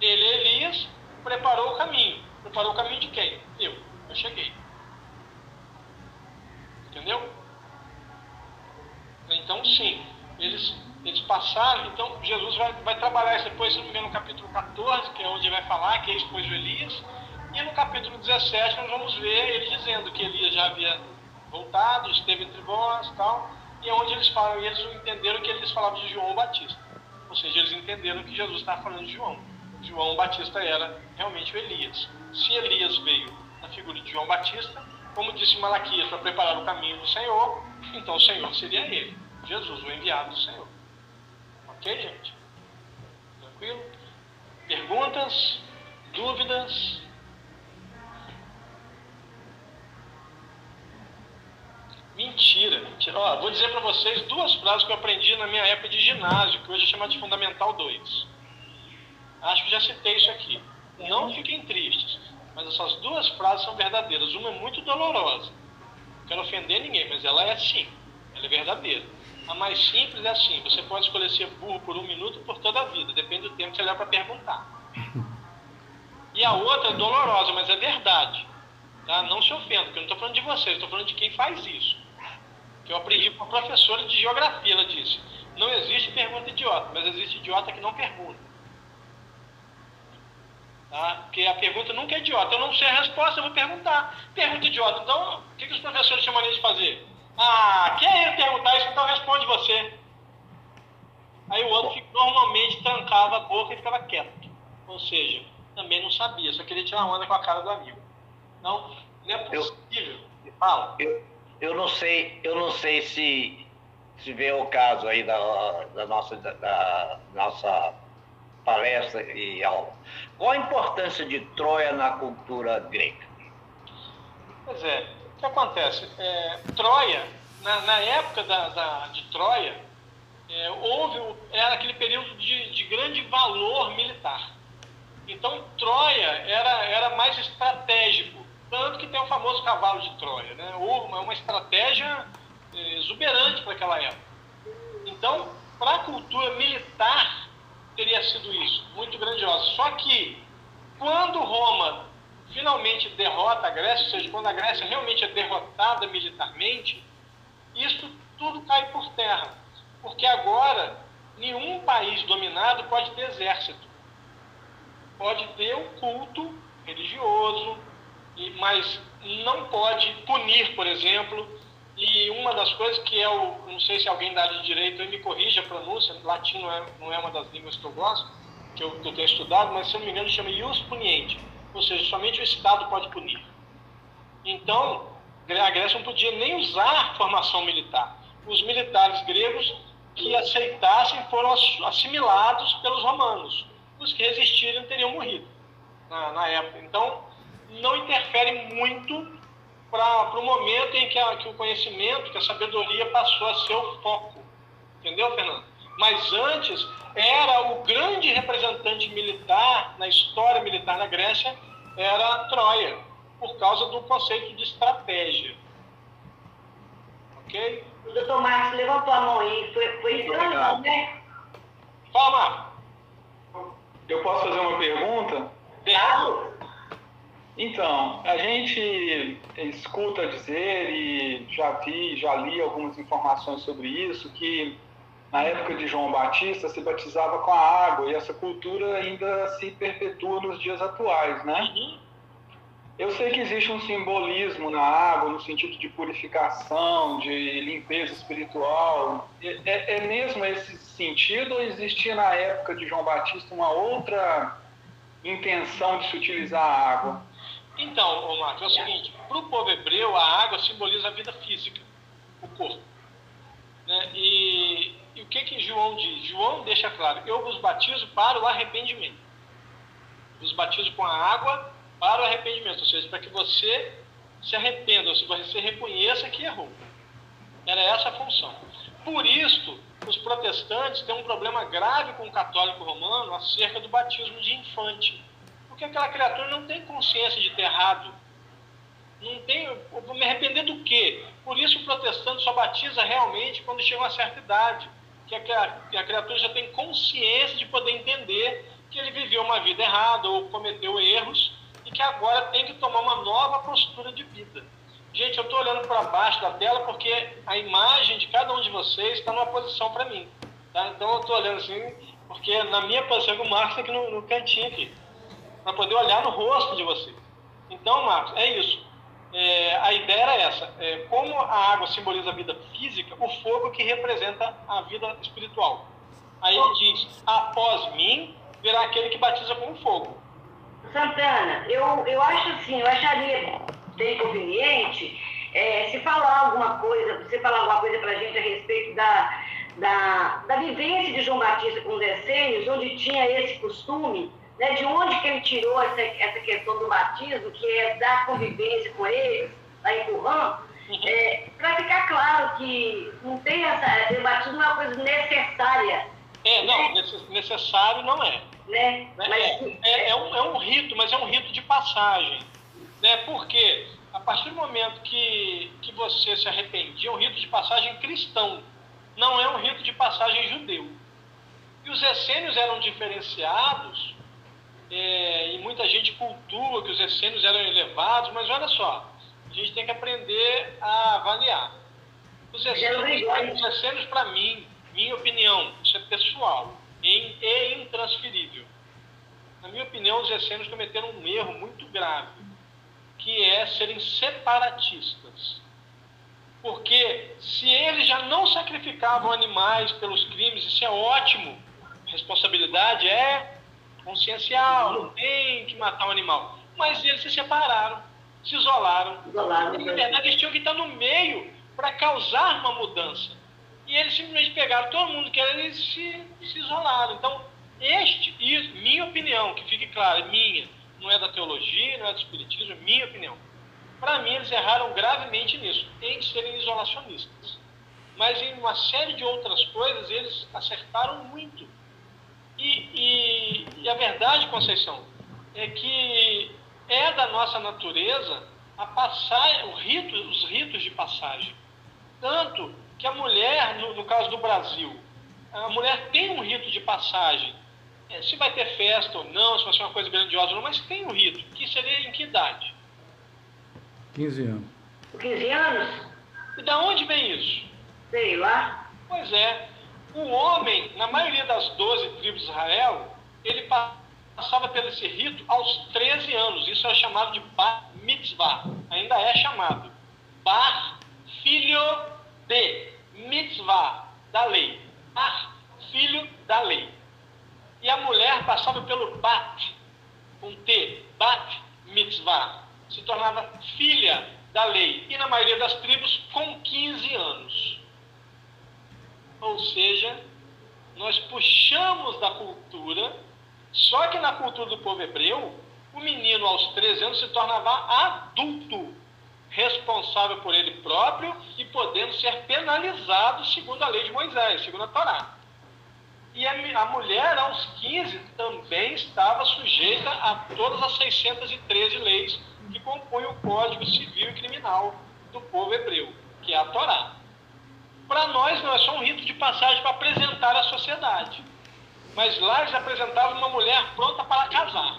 ele, Elias, preparou o caminho. Preparou o caminho de quem? Eu. Eu cheguei. Entendeu? Então, sim, eles eles passaram, então Jesus vai, vai trabalhar isso depois, no capítulo 14, que é onde vai falar que ele expôs o Elias, e no capítulo 17 nós vamos ver ele dizendo que Elias já havia voltado, esteve entre vós tal, e é onde eles falam, e eles entenderam que eles falavam de João Batista. Ou seja, eles entenderam que Jesus estava falando de João. João Batista era realmente o Elias. Se Elias veio na figura de João Batista, como disse Malaquias, para preparar o caminho do Senhor, então o Senhor seria ele, Jesus, o enviado do Senhor. Ok, gente? Tranquilo? Perguntas? Dúvidas? Mentira, mentira. Ó, vou dizer para vocês duas frases que eu aprendi na minha época de ginásio, que hoje é chamada de Fundamental 2. Acho que já citei isso aqui. Não fiquem tristes, mas essas duas frases são verdadeiras. Uma é muito dolorosa. Não quero ofender ninguém, mas ela é assim. Ela é verdadeira. A mais simples é assim: você pode escolher ser burro por um minuto por toda a vida, depende do tempo que você leva para perguntar. E a outra é dolorosa, mas é verdade. Tá? Não se ofenda, porque eu não estou falando de vocês, estou falando de quem faz isso. Que eu aprendi com uma professora de geografia, ela disse: não existe pergunta idiota, mas existe idiota que não pergunta. Tá? Porque a pergunta nunca é idiota. Eu não sei a resposta, eu vou perguntar. Pergunta idiota. Então, o que, que os professores chamam de fazer? Ah, quer ele perguntar isso, então responde você. Aí o outro normalmente trancava a boca e ficava quieto. Ou seja, também não sabia, só queria tirar onda com a cara do amigo. Não, não é possível. Eu, Fala. Eu, eu não sei, eu não sei se, se vê o caso aí da, da nossa, da, da nossa palestra e aula. Qual a importância de Troia na cultura grega? Pois é, o que acontece? É, Troia, na, na época da, da, de Troia, é, houve era aquele período de, de grande valor militar. Então Troia era, era mais estratégico, tanto que tem o famoso cavalo de Troia, né? Houve uma, estratégia é, exuberante para aquela época. Então, para a cultura militar teria sido isso, muito grandiosa. Só que, quando Roma finalmente derrota a Grécia, ou seja, quando a Grécia realmente é derrotada militarmente, isso tudo cai por terra. Porque agora, nenhum país dominado pode ter exército. Pode ter um culto religioso, mas não pode punir, por exemplo, e uma das coisas que é o, não sei se alguém da área de direito me corrige a pronúncia, latim não é, não é uma das línguas que eu gosto, que eu, que eu tenho estudado, mas se eu não me engano chama ius puniente, ou seja, somente o Estado pode punir. Então, a Grécia não podia nem usar formação militar. Os militares gregos que aceitassem foram assimilados pelos romanos. Os que resistirem teriam morrido na, na época. Então, não interfere muito para o momento em que, a, que o conhecimento, que a sabedoria passou a ser o foco. Entendeu, Fernando? Mas antes, era o grande representante militar na história militar na Grécia, era Troia, por causa do conceito de estratégia. Ok? O doutor Marcos levantou a mão aí, foi, foi estranho, né? Fala, Marcos. Eu posso fazer uma pergunta? Claro. Então, a gente escuta dizer e já vi, já li algumas informações sobre isso, que na época de João Batista se batizava com a água e essa cultura ainda se perpetua nos dias atuais, né? Uhum. Eu sei que existe um simbolismo na água, no sentido de purificação, de limpeza espiritual. É, é, é mesmo esse sentido ou existia na época de João Batista uma outra intenção de se utilizar a água? Então, Marcos, é o seguinte: para o povo hebreu, a água simboliza a vida física, o corpo. Né? E, e, o que, que João diz? João deixa claro: eu vos batizo para o arrependimento. Vos batizo com a água para o arrependimento, ou seja, para que você se arrependa, ou seja, você reconheça que errou. Era essa a função. Por isso, os protestantes têm um problema grave com o católico romano acerca do batismo de infante porque aquela criatura não tem consciência de ter errado. Não tem, vou me arrepender do quê? Por isso o protestante só batiza realmente quando chega uma certa idade, que a, que a criatura já tem consciência de poder entender que ele viveu uma vida errada ou cometeu erros e que agora tem que tomar uma nova postura de vida. Gente, eu estou olhando para baixo da tela porque a imagem de cada um de vocês está numa posição para mim. Tá? Então eu estou olhando assim, porque na minha posição, o Marcos está aqui no, no cantinho aqui para poder olhar no rosto de você. Então, Marcos, é isso. É, a ideia era essa. É, como a água simboliza a vida física, o fogo que representa a vida espiritual. Aí ele diz: após mim virá aquele que batiza com fogo. Santana, eu, eu acho assim, eu acharia bem conveniente é, se falar alguma coisa, você falar alguma coisa para a gente a respeito da, da, da vivência de João Batista com os essênios, onde tinha esse costume, né, de onde que ele tirou essa, essa questão do batismo, que é da convivência com eles, lá em Currã, uhum. é, para ficar claro que não tem essa, o batismo não é uma coisa necessária. É, não, né? necessário não é. Né? né? Mas, é, é, é, um, é um rito, mas é um rito de passagem. Né? Porque a partir do momento que, que você se arrependia, é um rito de passagem cristão, não é um rito de passagem judeu. E os essênios eram diferenciados, é, e muita gente cultua que os essênios eram elevados, mas olha só, a gente tem que aprender a avaliar. Os essênios, para mim, minha opinião, isso é pessoal, é intransferível. Na minha opinião, os essênios cometeram um erro muito grave, que é serem separatistas. Porque se eles já não sacrificavam animais pelos crimes, isso é ótimo. A responsabilidade é consciencial, não tem que matar o um animal. Mas eles se separaram, se isolaram. isolaram e, na verdade, eles tinham que estar no meio para causar uma mudança. E eles simplesmente pegaram todo mundo que era e se, se isolaram. Então, este, isso, minha opinião, que fique claro, é minha, não é da teologia, não é do espiritismo, é minha opinião. Para mim, eles erraram gravemente nisso, em serem isolacionistas. Mas em uma série de outras coisas, eles acertaram muito. E, e, e a verdade, Conceição, é que é da nossa natureza a passar, o rito, os ritos de passagem. Tanto que a mulher, no, no caso do Brasil, a mulher tem um rito de passagem. É, se vai ter festa ou não, se vai ser uma coisa grandiosa ou não, mas tem um rito, que seria em que idade? 15 anos. 15 anos? E da onde vem isso? Sei lá. Pois é. O homem, na maioria das 12 tribos de Israel, ele passava pelo esse rito aos 13 anos. Isso é chamado de Bar Mitzvah. Ainda é chamado. Bar, filho de mitzvah, da lei. Bar, filho da lei. E a mulher passava pelo bat, com T, bat mitzvah. Se tornava filha da lei. E na maioria das tribos, com 15 anos. Ou seja, nós puxamos da cultura, só que na cultura do povo hebreu, o menino aos 13 anos se tornava adulto responsável por ele próprio e podendo ser penalizado segundo a lei de Moisés, segundo a Torá. E a, a mulher, aos 15, também estava sujeita a todas as 613 leis que compõem o Código Civil e Criminal do povo hebreu, que é a Torá. Para nós, não é só um rito de passagem para apresentar a sociedade. Mas lá eles apresentavam uma mulher pronta para casar.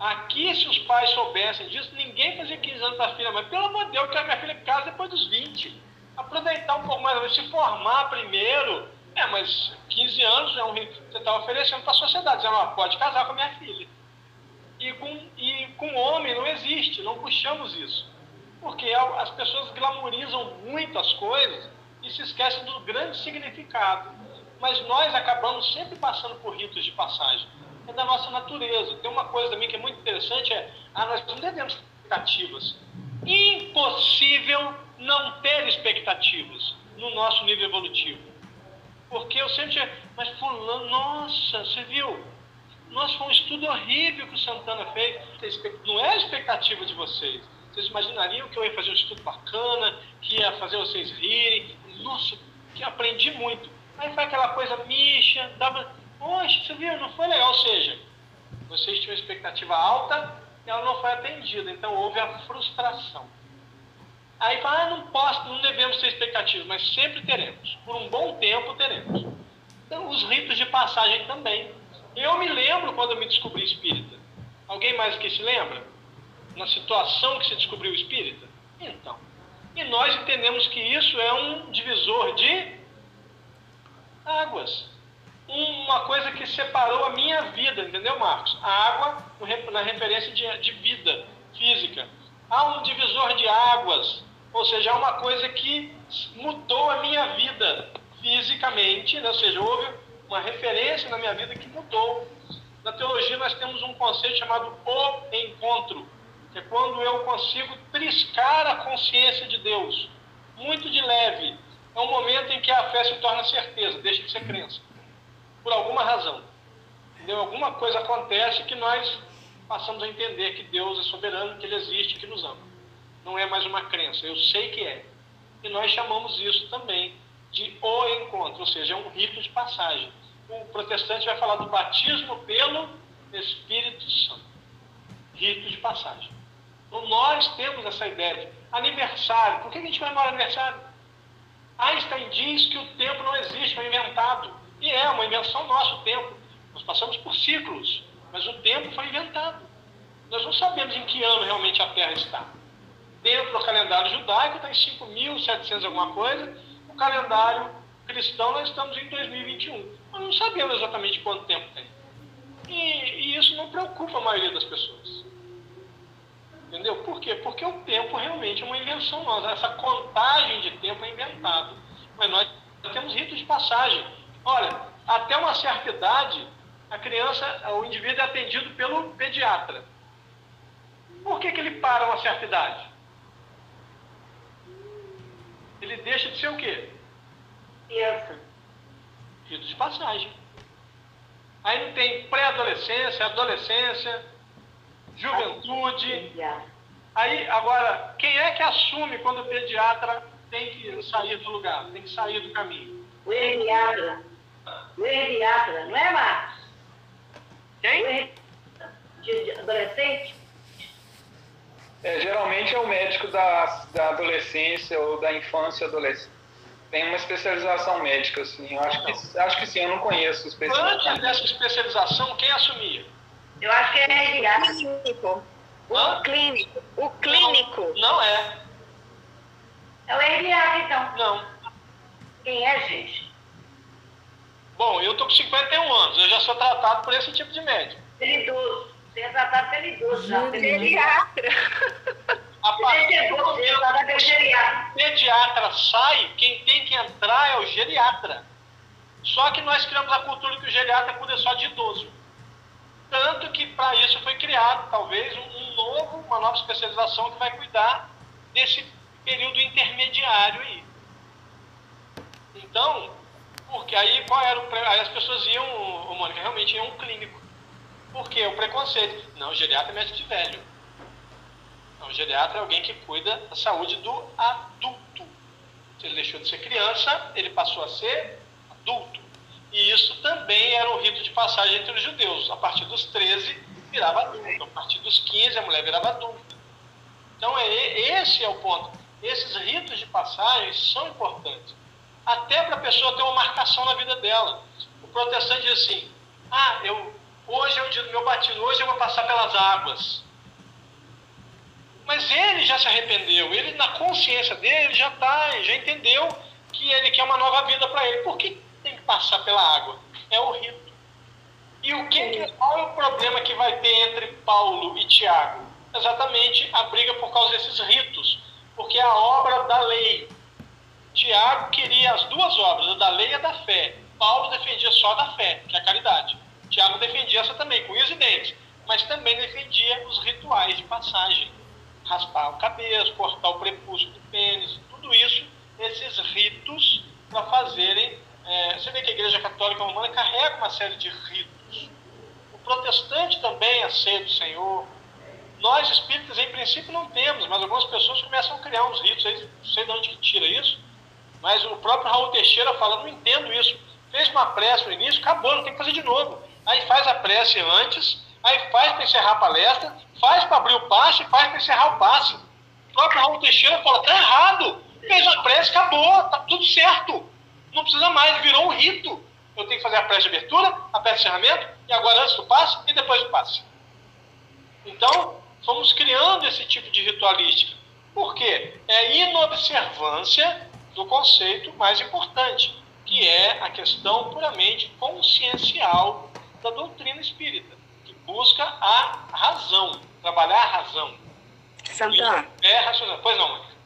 Aqui, se os pais soubessem disso, ninguém fazia 15 anos para a filha, mas pelo amor de Deus, que a minha filha casa depois dos 20. Aproveitar um pouco mais, se formar primeiro. É, mas 15 anos é um, você está oferecendo para a sociedade, dizendo, ó, pode casar com a minha filha. E com, e com homem não existe, não puxamos isso. Porque as pessoas glamorizam muitas coisas e se esquecem do grande significado. Mas nós acabamos sempre passando por ritos de passagem é da nossa natureza. Tem uma coisa também que é muito interessante, é, ah, nós não devemos expectativas. Impossível não ter expectativas no nosso nível evolutivo. Porque eu sempre, mas fulano, nossa, você viu? Nossa, foi um estudo horrível que o Santana fez. Não é a expectativa de vocês. Vocês imaginariam que eu ia fazer um estudo bacana, que ia fazer vocês rirem. Nossa, que aprendi muito. Aí foi aquela coisa mixa, dava Poxa, você viu, não foi legal. Ou seja, vocês tinham expectativa alta e ela não foi atendida. Então houve a frustração. Aí fala, ah, não posso, não devemos ter expectativas, mas sempre teremos. Por um bom tempo teremos. Então, os ritos de passagem também. Eu me lembro quando eu me descobri espírita. Alguém mais que se lembra? Na situação que se descobriu espírita? Então. E nós entendemos que isso é um divisor de águas uma coisa que separou a minha vida, entendeu, Marcos? A água na referência de, de vida física. Há um divisor de águas, ou seja, há uma coisa que mudou a minha vida fisicamente, né? ou seja, houve uma referência na minha vida que mudou. Na teologia nós temos um conceito chamado o encontro, é quando eu consigo triscar a consciência de Deus, muito de leve. É um momento em que a fé se torna certeza, deixa de ser crença, por alguma razão. Entendeu? Alguma coisa acontece que nós passamos a entender que Deus é soberano, que Ele existe, que nos ama. Não é mais uma crença, eu sei que é. E nós chamamos isso também de o encontro, ou seja, é um rito de passagem. O protestante vai falar do batismo pelo Espírito Santo. Rito de passagem. Então nós temos essa ideia de aniversário. Por que a gente no aniversário? Einstein diz que o tempo não existe, foi inventado. E é uma invenção nossa o tempo. Nós passamos por ciclos, mas o tempo foi inventado. Nós não sabemos em que ano realmente a Terra está. Dentro do calendário judaico está em 5.700 alguma coisa, o calendário cristão nós estamos em 2021. Nós não sabemos exatamente quanto tempo tem. E, e isso não preocupa a maioria das pessoas. Entendeu? Por quê? Porque o tempo realmente é uma invenção nossa. Essa contagem de tempo é inventado. Mas nós temos ritos de passagem. Olha, até uma certa idade, a criança, o indivíduo é atendido pelo pediatra. Por que, que ele para uma certa idade? Ele deixa de ser o quê? Criança. Rito de passagem. Aí não tem pré-adolescência, adolescência, juventude. Aí, agora, quem é que assume quando o pediatra tem que sair do lugar, tem que sair do caminho? O pediatra. O pediatra, não é, Marcos? Quem? De adolescente? É, geralmente é o médico da, da adolescência ou da infância e adolescência. Tem uma especialização médica, assim. Eu acho que, acho que sim, eu não conheço especialização. Antes dessa especialização, quem assumia? Eu acho que é. Clínico. O clínico. O clínico. Não, não é. É o imediato, então. Não. Quem é, gente? Bom, eu tô com 51 anos, eu já sou tratado por esse tipo de médico. Pelo idoso. Você é tratado pelo idoso já. Pediatra. A partir do momento que o pediatra sai, quem tem que entrar é o geriatra. Só que nós criamos a cultura que o geriatra cuida só de idoso. Tanto que para isso foi criado, talvez, um novo, uma nova especialização que vai cuidar desse período intermediário aí. Então, porque aí qual era o aí as pessoas iam, o Mônica, realmente iam um clínico. Por quê? O preconceito. Não, o geriatra é médico de velho. Não, o geriatra é alguém que cuida da saúde do adulto. Se ele deixou de ser criança, ele passou a ser adulto. E isso também era um rito de passagem entre os judeus. A partir dos 13, virava adulto. A partir dos 15, a mulher virava adulta. Então, é, esse é o ponto. Esses ritos de passagem são importantes. Até para a pessoa ter uma marcação na vida dela. O protestante diz assim: ah, eu, hoje é o dia do meu batismo, hoje eu vou passar pelas águas. Mas ele já se arrependeu, ele na consciência dele já tá, já entendeu que ele quer uma nova vida para ele. Por que tem que passar pela água. É o rito. E o que, qual é o problema que vai ter entre Paulo e Tiago? Exatamente a briga por causa desses ritos, porque a obra da lei. Tiago queria as duas obras, a da lei e a da fé. Paulo defendia só da fé, que é a caridade. Tiago defendia essa também, com e dentes, mas também defendia os rituais de passagem. Raspar o cabelo, cortar o prepúcio do pênis, tudo isso, esses ritos para fazerem é, você vê que a Igreja Católica Romana carrega uma série de ritos. O protestante também é ceia do Senhor. Nós espíritas, em princípio, não temos, mas algumas pessoas começam a criar uns ritos. Aí, não sei de onde que tira isso, mas o próprio Raul Teixeira fala: não entendo isso. Fez uma prece no início, acabou, não tem que fazer de novo. Aí faz a prece antes, aí faz para encerrar a palestra, faz para abrir o passe, faz para encerrar o passe. O próprio Raul Teixeira fala: tá errado. Fez a prece, acabou, tá tudo certo. Não precisa mais, virou um rito. Eu tenho que fazer a prece de abertura, a prece de encerramento, e agora antes do passe e depois do passe. Então, fomos criando esse tipo de ritualística. Por quê? É inobservância do conceito mais importante, que é a questão puramente consciencial da doutrina espírita, que busca a razão, trabalhar a razão. Santana. É racional. Pois não, Mônica.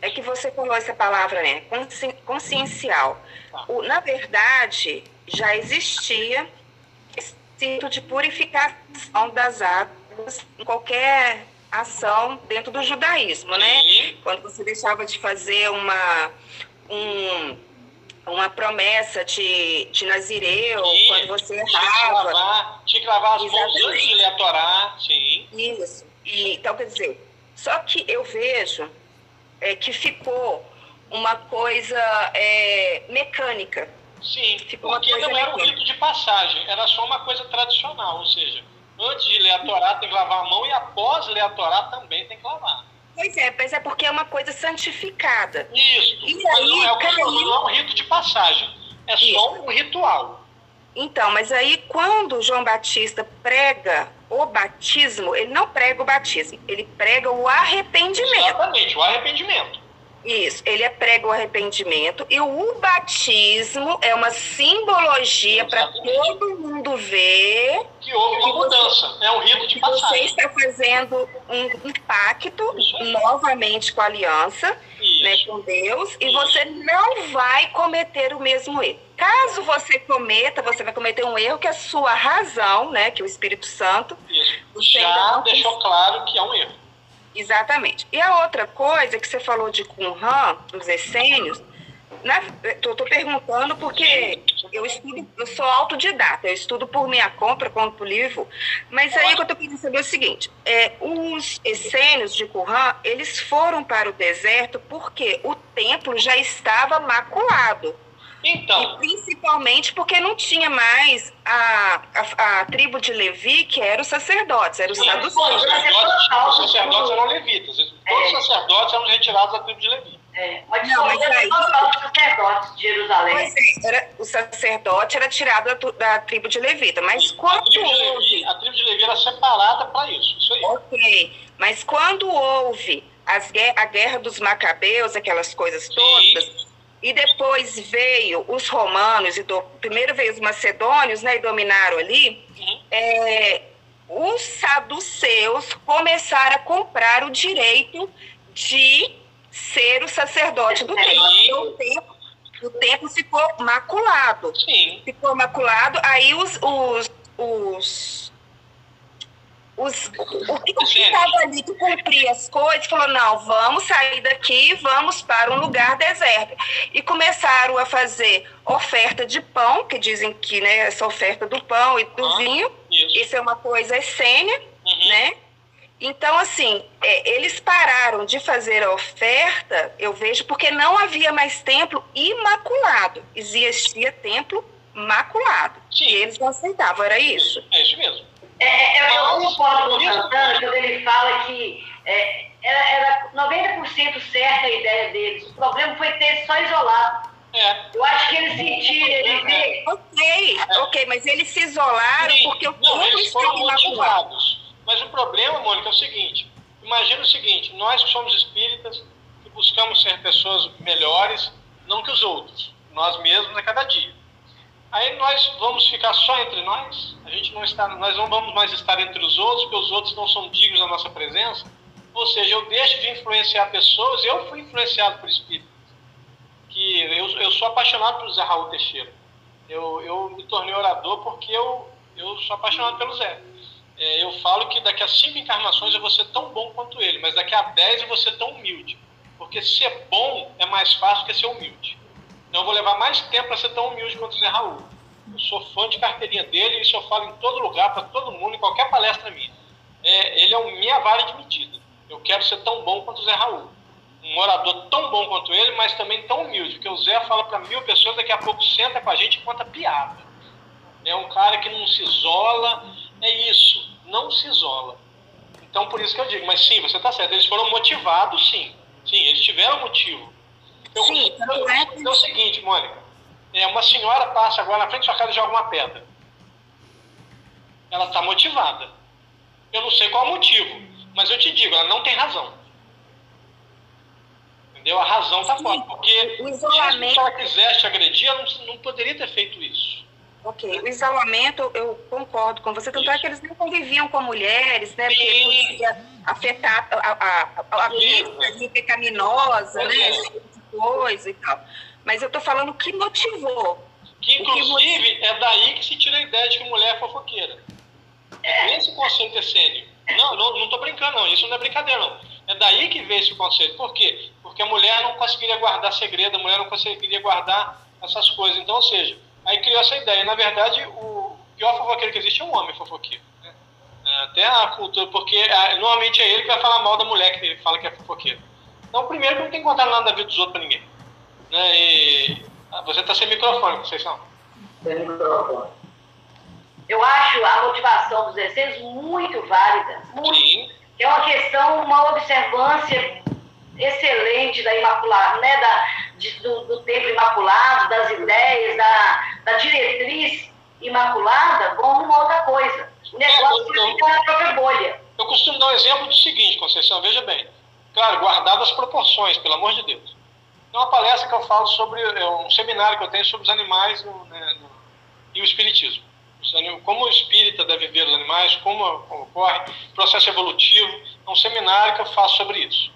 É que você falou essa palavra, né? Consciencial. O, na verdade, já existia esse rito de purificação das águas em qualquer ação dentro do judaísmo, né? Quando você deixava de fazer uma, um, uma promessa de, de Nazireu, sim, quando você errava. Tinha que lavar, as mãos antes de ler a Torá, sim. Isso. E, então, quer dizer, só que eu vejo é, que ficou uma coisa é, mecânica. Sim, ficou porque não era um rito de passagem, era só uma coisa tradicional, ou seja, antes de ler a Torá tem que lavar a mão e após ler a Torá também tem que lavar. Pois é, mas é porque é uma coisa santificada. Isso, e aí, não, é, caiu... não é um rito de passagem, é Isso. só um ritual. Então, mas aí quando João Batista prega o batismo, ele não prega o batismo, ele prega o arrependimento. Exatamente, o arrependimento. Isso, ele é prega o arrependimento e o batismo é uma simbologia para todo mundo ver que houve uma mudança, é um rito de passagem. Você está fazendo um, um pacto novamente com a aliança, né, com Deus, e você não vai cometer o mesmo erro. Caso você cometa, você vai cometer um erro que a sua razão, né, que o Espírito Santo, Isso. já deixou claro que é um erro. Exatamente. E a outra coisa que você falou de Qumran, dos essênios, estou perguntando porque eu estudo, eu sou autodidata, eu estudo por minha conta, compro livro, mas aí que eu estou querendo saber é o seguinte, é, os essênios de Qumran, eles foram para o deserto porque o templo já estava maculado. Então. E principalmente porque não tinha mais a, a, a tribo de Levi, que era os sacerdotes, era os saduceus. Os sacerdotes, os sacerdotes eram levitas. Todos os é. sacerdotes eram retirados da tribo de Levi. É, mas não, mas aí, os sacerdotes de Jerusalém. Pois é, era, o sacerdote era tirado da, da tribo de Levita, mas quando a tribo de Levi, a tribo de Levi era separada para isso, isso aí. Ok, mas quando houve as, a guerra dos macabeus, aquelas coisas todas, Sim e depois veio os romanos, e do, primeiro veio os macedônios, né, e dominaram ali, uhum. é, os saduceus começaram a comprar o direito de ser o sacerdote do templo. Então, o templo, o templo ficou maculado. Sim. Ficou maculado, aí os, os, os os, o que estava ali que cumpria as coisas, falou, não, vamos sair daqui, vamos para um lugar deserto. E começaram a fazer oferta de pão, que dizem que né, essa oferta do pão e do ah, vinho, isso. isso. é uma coisa essênia, uhum. né? Então, assim, é, eles pararam de fazer a oferta, eu vejo, porque não havia mais templo imaculado. Existia templo maculado. Sim. E eles não aceitavam, era isso? É isso mesmo. É, é, é, eu concordo com o Santana quando ele fala que é, era, era 90% certa a ideia deles. O problema foi ter só isolado. É. Eu acho que eles sentiram, eles é. Ok, ok, mas eles se isolaram Sim. porque o Não, eles foram motivados. Mas o problema, Mônica, é o seguinte: imagina o seguinte, nós que somos espíritas, que buscamos ser pessoas melhores, não que os outros, nós mesmos a cada dia. Aí nós vamos ficar só entre nós? A gente não está, nós não vamos mais estar entre os outros, porque os outros não são dignos da nossa presença? Ou seja, eu deixo de influenciar pessoas, eu fui influenciado por espíritos. Que eu, eu sou apaixonado por Zé Raul Teixeira. Eu, eu me tornei orador porque eu, eu sou apaixonado pelo Zé. É, eu falo que daqui a cinco encarnações eu vou ser tão bom quanto ele, mas daqui a dez eu vou ser tão humilde. Porque ser bom é mais fácil que ser humilde. Então eu vou levar mais tempo para ser tão humilde quanto o Zé Raul. Eu sou fã de carteirinha dele e isso eu falo em todo lugar, para todo mundo, em qualquer palestra minha. É, ele é o minha vara de medida. Eu quero ser tão bom quanto o Zé Raul. Um orador tão bom quanto ele, mas também tão humilde, porque o Zé fala para mil pessoas, daqui a pouco senta com a gente e conta piada. É um cara que não se isola, é isso, não se isola. Então por isso que eu digo, mas sim, você está certo, eles foram motivados, sim. Sim, eles tiveram motivo. Eu, Sim, eu, é, é o seguinte, Mônica. É, uma senhora passa agora na frente da sua casa e joga uma pedra. Ela está motivada. Eu não sei qual o motivo, mas eu te digo, ela não tem razão. Entendeu? A razão está fora. Porque o isolamento... se ela quisesse agredir, ela não, não poderia ter feito isso. Ok, o isolamento, eu concordo com você, tanto Isso. é que eles não conviviam com mulheres, né? Porque podia afetar a, a, a, a vida pecaminosa, né? Coisa e tal. Mas eu estou falando o que motivou. Que inclusive é daí que se tira a ideia de que mulher é fofoqueira. É. Esse conceito essênio. Não, não, não tô brincando, não. Isso não é brincadeira, não. É daí que vem esse conceito. Por quê? Porque a mulher não conseguiria guardar segredo, a mulher não conseguiria guardar essas coisas. Então, ou seja, aí criou essa ideia. Na verdade, o pior fofoqueiro que existe é um homem fofoqueiro. Né? É, até a cultura, porque é, normalmente é ele que vai falar mal da mulher que ele fala que é fofoqueiro. Então, primeiro que não tem que contar nada da vida dos outros para ninguém. Né? E ah, você está sem microfone, Conceição. Sem microfone. Eu acho a motivação dos essênios muito válida. Muito. Sim. É uma questão, uma observância excelente da Imaculada, né? da, de, do, do templo imaculado, das ideias, da, da diretriz imaculada, como uma outra coisa. O negócio é, eu, fica na própria bolha. Eu costumo dar um exemplo do seguinte, Conceição, veja bem. Claro, guardado as proporções, pelo amor de Deus. Tem uma palestra que eu falo sobre, é um seminário que eu tenho sobre os animais né, e o espiritismo. Como o espírita deve ver os animais, como ocorre, processo evolutivo. É um seminário que eu faço sobre isso.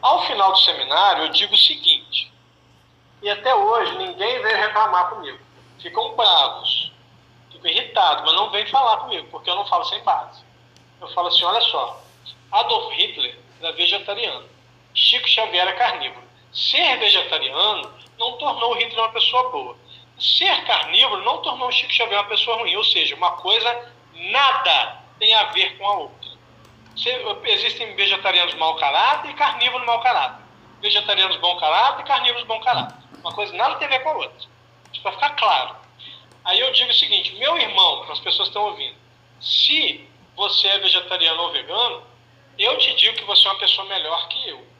Ao final do seminário, eu digo o seguinte, e até hoje ninguém veio reclamar comigo. Ficam bravos, ficam irritados, mas não vem falar comigo, porque eu não falo sem base. Eu falo assim: olha só, Adolf Hitler era vegetariano, Chico Xavier era carnívoro. Ser vegetariano não tornou Hitler uma pessoa boa. Ser carnívoro não tornou Chico Xavier uma pessoa ruim. Ou seja, uma coisa nada tem a ver com a outra. Existem vegetarianos mau caráter e carnívoros mau caráter. Vegetarianos bom caráter e carnívoros bom caráter. Uma coisa nada tem a ver com a outra. Isso para ficar claro. Aí eu digo o seguinte: meu irmão, para as pessoas que estão ouvindo, se você é vegetariano ou vegano, eu te digo que você é uma pessoa melhor que eu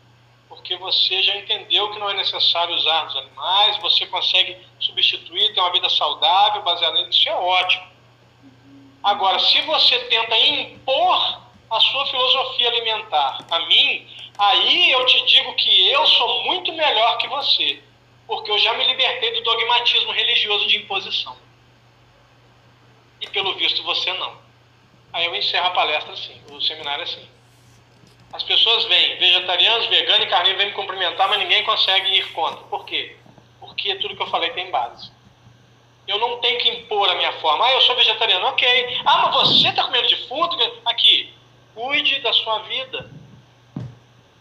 porque você já entendeu que não é necessário usar os animais, você consegue substituir, ter uma vida saudável baseada nisso, isso é ótimo. Agora, se você tenta impor a sua filosofia alimentar a mim, aí eu te digo que eu sou muito melhor que você, porque eu já me libertei do dogmatismo religioso de imposição. E pelo visto você não. Aí eu encerro a palestra assim, o seminário assim. As pessoas vêm, vegetarianos, veganos e carnívoros, vêm me cumprimentar, mas ninguém consegue ir contra. Por quê? Porque tudo que eu falei tem base. Eu não tenho que impor a minha forma. Ah, eu sou vegetariano, ok. Ah, mas você está comendo defunto? Aqui, cuide da sua vida.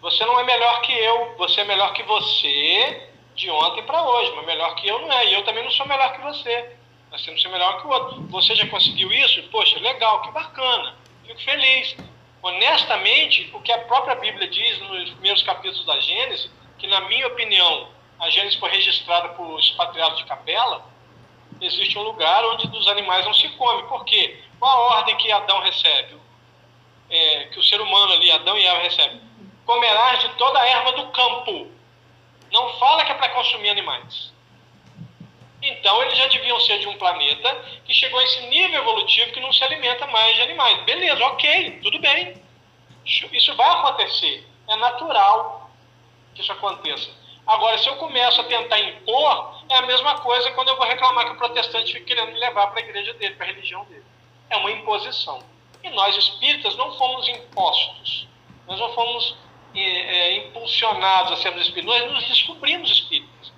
Você não é melhor que eu, você é melhor que você de ontem para hoje, mas melhor que eu não é. E eu também não sou melhor que você. Nós temos que ser melhor que o outro. Você já conseguiu isso? Poxa, legal, que bacana. Fico feliz honestamente, o que a própria Bíblia diz nos primeiros capítulos da Gênesis, que na minha opinião, a Gênesis foi registrada por expatriados de Capela, existe um lugar onde dos animais não se come. Por quê? Qual a ordem que Adão recebe? É, que o ser humano ali, Adão e Eva recebem? Comerás de toda a erva do campo. Não fala que é para consumir animais. Então, eles já deviam ser de um planeta que chegou a esse nível evolutivo que não se alimenta mais de animais. Beleza, ok, tudo bem. Isso vai acontecer. É natural que isso aconteça. Agora, se eu começo a tentar impor, é a mesma coisa quando eu vou reclamar que o protestante fica querendo me levar para a igreja dele, para a religião dele. É uma imposição. E nós, espíritas, não fomos impostos. Nós não fomos é, é, impulsionados a sermos espíritas. Nós nos descobrimos espíritas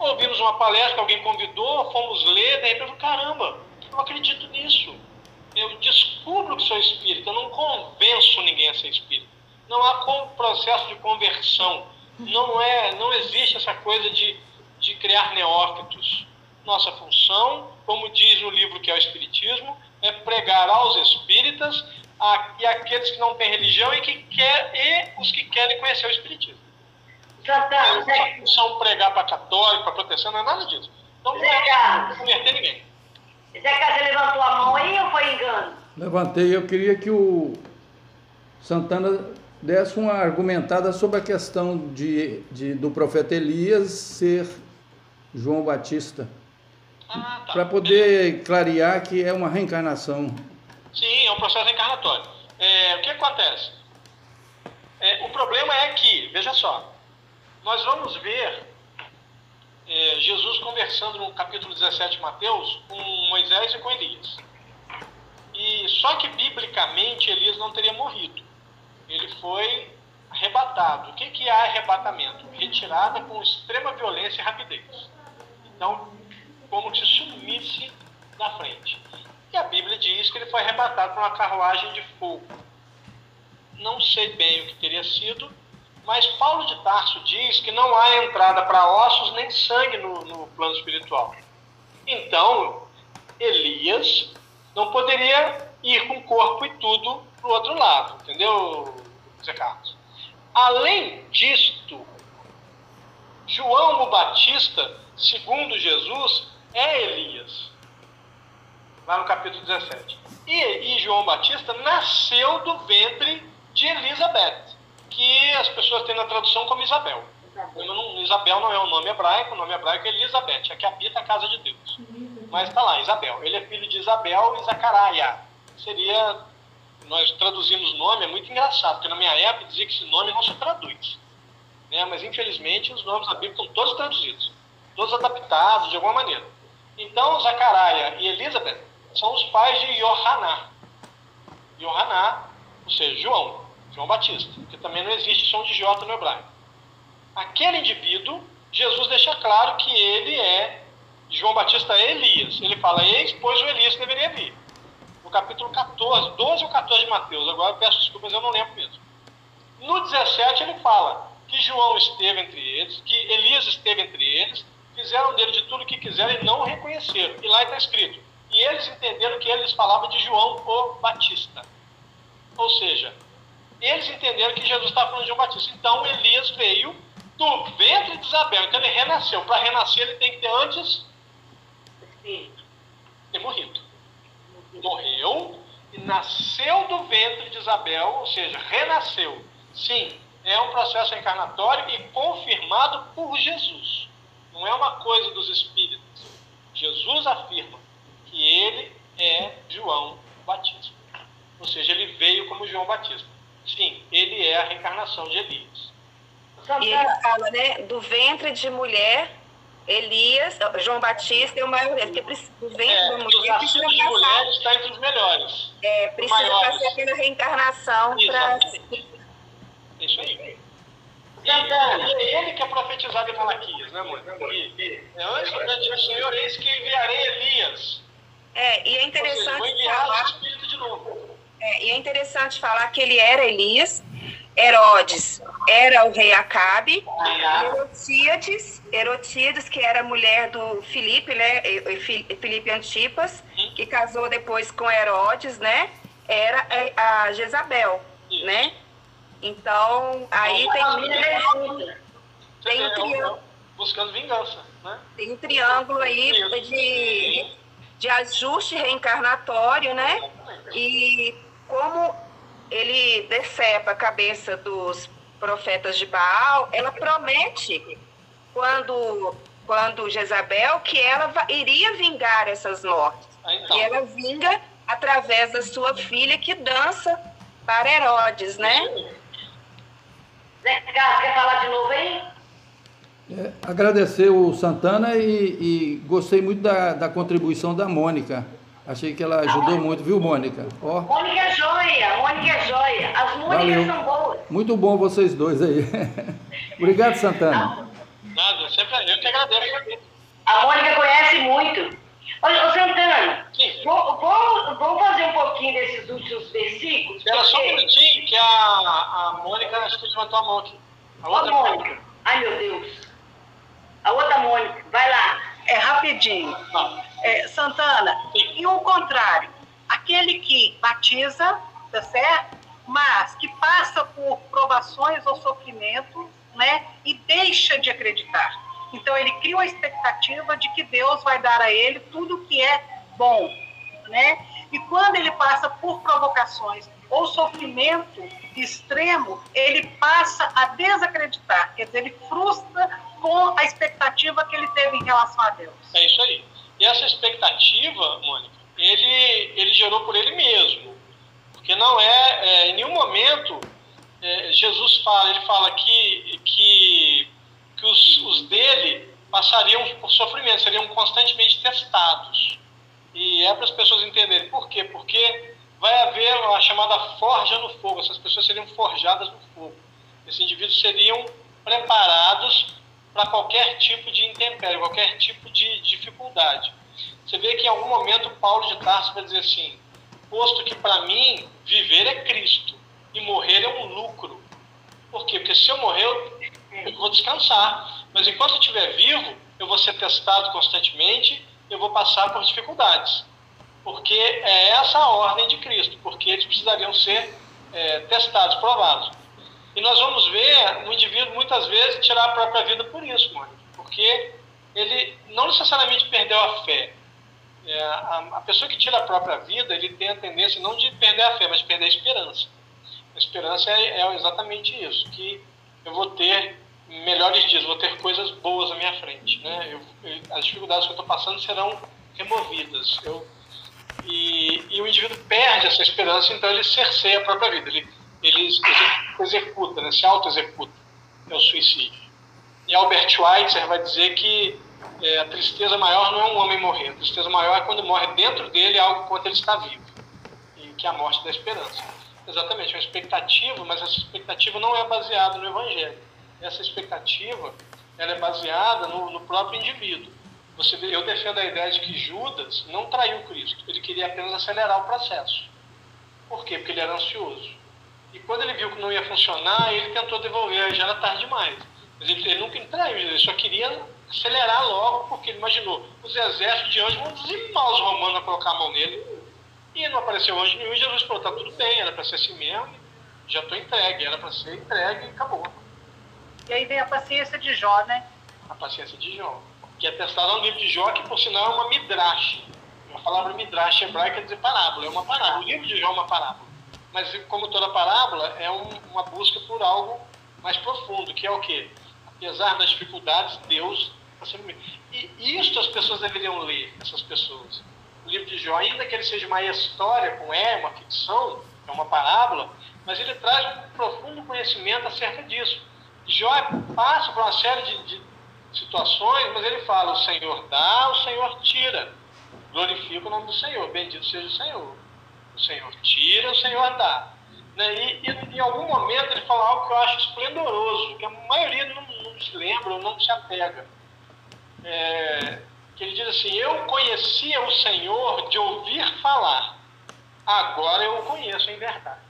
ouvimos uma palestra, alguém convidou, fomos ler, daí eu caramba, eu acredito nisso. Eu descubro que sou espírita, eu não convenço ninguém a ser espírita. Não há processo de conversão. Não, é, não existe essa coisa de, de criar neófitos. Nossa função, como diz no livro que é o Espiritismo, é pregar aos espíritas a, e aqueles que não têm religião e, que quer, e os que querem conhecer o Espiritismo. Santana, não é função pregar para católico, para proteção, não é nada disso. Então não é converter ninguém. Zé Carlos, você levantou a mão aí ou foi engano? Levantei, eu queria que o Santana desse uma argumentada sobre a questão de, de do profeta Elias ser João Batista. Ah, tá. Para poder clarear que é uma reencarnação. Sim, é um processo reencarnatório. É, o que acontece? É, o problema é que, veja só, nós vamos ver é, Jesus conversando no capítulo 17 de Mateus com Moisés e com Elias. E só que biblicamente Elias não teria morrido. Ele foi arrebatado. O que, que é arrebatamento? Retirada com extrema violência e rapidez. Então, como se sumisse na frente. E a Bíblia diz que ele foi arrebatado por uma carruagem de fogo. Não sei bem o que teria sido, mas Paulo de Tarso diz que não há entrada para ossos nem sangue no, no plano espiritual. Então, Elias não poderia ir com corpo e tudo para o outro lado, entendeu, Zé Carlos? Além disto, João o Batista, segundo Jesus, é Elias. Lá no capítulo 17. E, e João Batista nasceu do ventre de Elizabeth que as pessoas têm na tradução como Isabel. Não, Isabel não é um nome hebraico, o nome hebraico é Elizabeth, é que habita a casa de Deus. Mas está lá, Isabel. Ele é filho de Isabel e Zacaraia. Seria. Nós traduzimos nome, é muito engraçado, porque na minha época dizia que esse nome não se traduz. Né? Mas infelizmente os nomes da Bíblia estão todos traduzidos, todos adaptados de alguma maneira. Então, Zacaraia e Elizabeth são os pais de Yohaná. Yohaná, ou seja, João. João Batista, que também não existe som de J no hebraico. Aquele indivíduo, Jesus deixa claro que ele é, João Batista é Elias. Ele fala, eis, pois o Elias deveria vir. No capítulo 14, 12 ou 14 de Mateus, agora eu peço desculpas, eu não lembro mesmo. No 17 ele fala que João esteve entre eles, que Elias esteve entre eles, fizeram dele de tudo o que quiseram e não o reconheceram. E lá está escrito, e eles entenderam que eles falavam de João o Batista. Ou seja, eles entenderam que Jesus estava falando de João Batista. Então Elias veio do ventre de Isabel. Então ele renasceu. Para renascer, ele tem que ter antes ter morrido. Morreu e nasceu do ventre de Isabel, ou seja, renasceu. Sim, é um processo encarnatório e confirmado por Jesus. Não é uma coisa dos espíritos. Jesus afirma que ele é João Batista. Ou seja, ele veio como João Batista. Sim, ele é a reencarnação de Elias. E ele fala, né, do ventre de mulher, Elias, João Batista é o maior porque do ventre é, da mulher precisa de mulher está entre os melhores. É, precisa fazer aquela reencarnação para. É isso aí. E, é ele que é profetizado em Malaquias, né, mãe? É antes do Senhor, eis que enviarei Elias. É, e é interessante. Seja, vou enviar falar... o Espírito de novo. É, e é interessante falar que ele era Elias, Herodes era o rei Acabe, Herotíades, Herotíades, que era mulher do Filipe, né, Filipe Antipas, que casou depois com Herodes, né, era a Jezabel, né? Então, aí tem um, tem um triângulo. Buscando vingança, né? Tem um triângulo aí de, de ajuste reencarnatório, né? E como ele decepa a cabeça dos profetas de Baal, ela promete quando quando Jezabel que ela iria vingar essas mortes. Ah, então. E ela vinga através da sua filha que dança para Herodes, né? Zé Carlos, quer falar de novo aí? É, agradecer o Santana e, e gostei muito da, da contribuição da Mônica. Achei que ela ajudou muito, viu, Mônica? Ó. Mônica é joia, Mônica é joia. As Mônicas são boas. Muito bom vocês dois aí. Obrigado, Santana. Nada, sempre eu que agradeço. A Mônica conhece muito. Ô, ô Santana, vamos, vamos fazer um pouquinho desses últimos versículos? Espera porque... só um minutinho, que a, a Mônica acho que levantou a mão aqui. A outra Ô, Mônica. Ai, meu Deus. A outra Mônica, vai lá. É rapidinho. É, Santana, e o contrário, aquele que batiza, tá certo? Mas que passa por provações ou sofrimento, né? E deixa de acreditar. Então ele cria uma expectativa de que Deus vai dar a ele tudo que é bom, né? E quando ele passa por provocações ou sofrimento extremo, ele passa a desacreditar, quer dizer, ele frustra com a expectativa que ele teve em relação a Deus. É isso aí. E essa expectativa, Mônica, ele, ele gerou por ele mesmo. Porque não é, é em nenhum momento, é, Jesus fala, ele fala que, que, que os, os dele passariam por sofrimento, seriam constantemente testados. E é para as pessoas entenderem por quê? Porque vai haver a chamada forja no fogo, essas pessoas seriam forjadas no fogo. Esses indivíduos seriam preparados para qualquer tipo de intempérie, qualquer tipo de dificuldade. Você vê que em algum momento Paulo de Tarso vai dizer assim: posto que para mim viver é Cristo e morrer é um lucro. Por quê? Porque se eu morrer, eu vou descansar. Mas enquanto eu estiver vivo, eu vou ser testado constantemente, eu vou passar por dificuldades. Porque é essa a ordem de Cristo, porque eles precisariam ser é, testados, provados. E nós vamos ver o indivíduo muitas vezes tirar a própria vida por isso, mano. Porque ele não necessariamente perdeu a fé. É, a, a, pessoa que tira a própria vida, ele tem a tendência não de perder a fé, mas de perder a esperança. A esperança é, é exatamente isso, que eu vou ter melhores dias, vou ter coisas boas à minha frente. Né? Eu, eu, as dificuldades que eu estou passando serão removidas. Eu, e, e, o indivíduo perde essa esperança, então ele cerceia a própria vida. Ele, ele executa, né? se auto-executa. É o suicídio. E Albert Schweitzer vai dizer que é, a tristeza maior não é um homem morrer. A tristeza maior é quando morre dentro dele algo enquanto ele está vivo. E que é a morte da esperança. Exatamente, uma expectativa, mas essa expectativa não é baseada no Evangelho. Essa expectativa ela é baseada no, no próprio indivíduo. Você, eu defendo a ideia de que Judas não traiu Cristo, ele queria apenas acelerar o processo. Por quê? Porque ele era ansioso. E quando ele viu que não ia funcionar, ele tentou devolver, já era tarde demais. Mas ele, ele nunca traiu, ele só queria acelerar logo, porque ele imaginou, os exércitos de anjos vão dizimar os romanos a colocar a mão nele. E não apareceu anjo nenhum, e Jesus falou, tá tudo bem, era para ser assim mesmo, já estou entregue, era para ser entregue e acabou. E aí vem a paciência de Jó, né? A paciência de Jó, que é testada no livro de Jó, que por sinal é uma midrash. A palavra midrash hebraica quer dizer parábola, é uma parábola. O livro de Jó é uma parábola. Mas como toda parábola, é um, uma busca por algo mais profundo, que é o quê? Apesar das dificuldades, Deus e isto as pessoas deveriam ler, essas pessoas. O livro de Jó, ainda que ele seja uma história com é, uma ficção, é uma parábola, mas ele traz um profundo conhecimento acerca disso. Jó passa por uma série de, de situações, mas ele fala: o Senhor dá, o Senhor tira. Glorifica o nome do Senhor, bendito seja o Senhor. O Senhor tira, o Senhor dá. Né? E, e, em algum momento ele fala algo que eu acho esplendoroso, que a maioria não, não se lembra ou não se apega é, que ele diz assim: Eu conhecia o Senhor de ouvir falar, agora eu o conheço em verdade.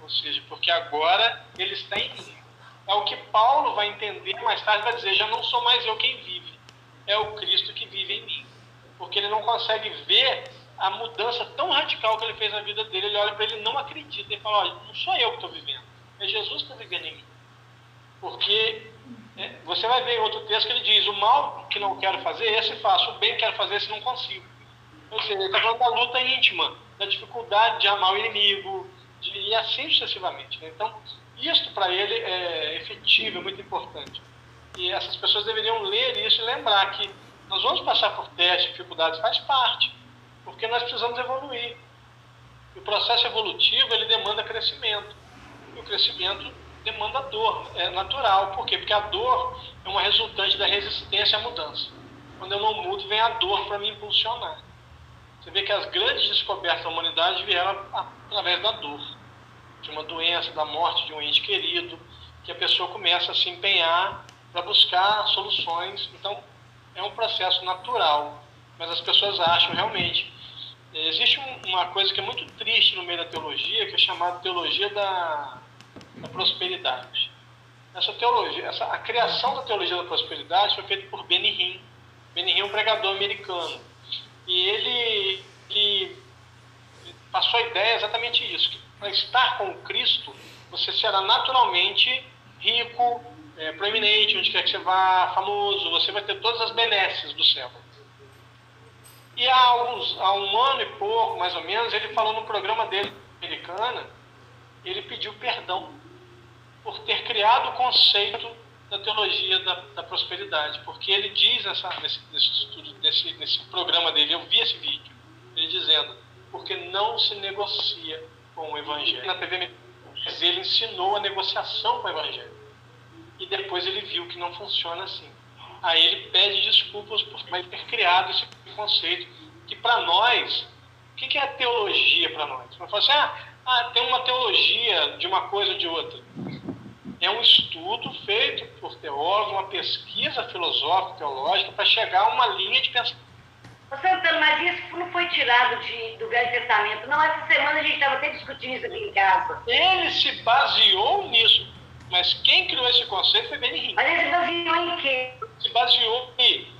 Ou seja, porque agora ele está em mim. É o que Paulo vai entender mais tarde, vai dizer: Já não sou mais eu quem vive, é o Cristo que vive em mim. Porque ele não consegue ver a mudança tão radical que ele fez na vida dele. Ele olha para ele e não acredita. Ele fala: Olha, não sou eu que estou vivendo, é Jesus que está vivendo em mim. Porque é, você vai ver em outro texto que ele diz: o mal que não quero fazer, esse faço, o bem que quero fazer, esse não consigo. Ou seja, ele está falando da luta íntima, da dificuldade de amar o inimigo, de, e assim sucessivamente. Né? Então, isto para ele é efetivo, é muito importante. E essas pessoas deveriam ler isso e lembrar que nós vamos passar por testes, dificuldades, faz parte, porque nós precisamos evoluir. E o processo evolutivo ele demanda crescimento. E o crescimento demanda dor, é natural. Por quê? Porque a dor é uma resultante da resistência à mudança. Quando eu não mudo, vem a dor para me impulsionar. Você vê que as grandes descobertas da humanidade vieram através da dor, de uma doença, da morte de um ente querido, que a pessoa começa a se empenhar para buscar soluções. Então, é um processo natural, mas as pessoas acham realmente. Existe uma coisa que é muito triste no meio da teologia, que é chamada teologia da da prosperidade. Essa teologia, essa, a criação da teologia da prosperidade foi feita por. Benny Hinn é um pregador americano. E ele, ele passou a ideia exatamente isso, que para estar com Cristo, você será naturalmente rico, é, proeminente, onde quer que você vá, famoso, você vai ter todas as benesses do céu. E há, alguns, há um ano e pouco, mais ou menos, ele falou no programa dele, americana, ele pediu perdão por ter criado o conceito da teologia da, da prosperidade, porque ele diz nessa, nesse, nesse, estudo, nesse, nesse programa dele, eu vi esse vídeo, ele dizendo, porque não se negocia com o Evangelho. Na TV ele ensinou a negociação com o Evangelho. E depois ele viu que não funciona assim. Aí ele pede desculpas por ter criado esse conceito, que para nós, o que é teologia para nós? Você fala assim, ah, ah, tem uma teologia de uma coisa ou de outra. é um estudo feito por teólogos, uma pesquisa filosófica, teológica, para chegar a uma linha de pensamento. Santana, mas isso não foi tirado de, do Velho Testamento. Não, essa semana a gente estava até discutindo isso aqui em casa. Ele se baseou nisso. Mas quem criou esse conceito foi Benny Mas ele se baseou em quê? Se baseou em,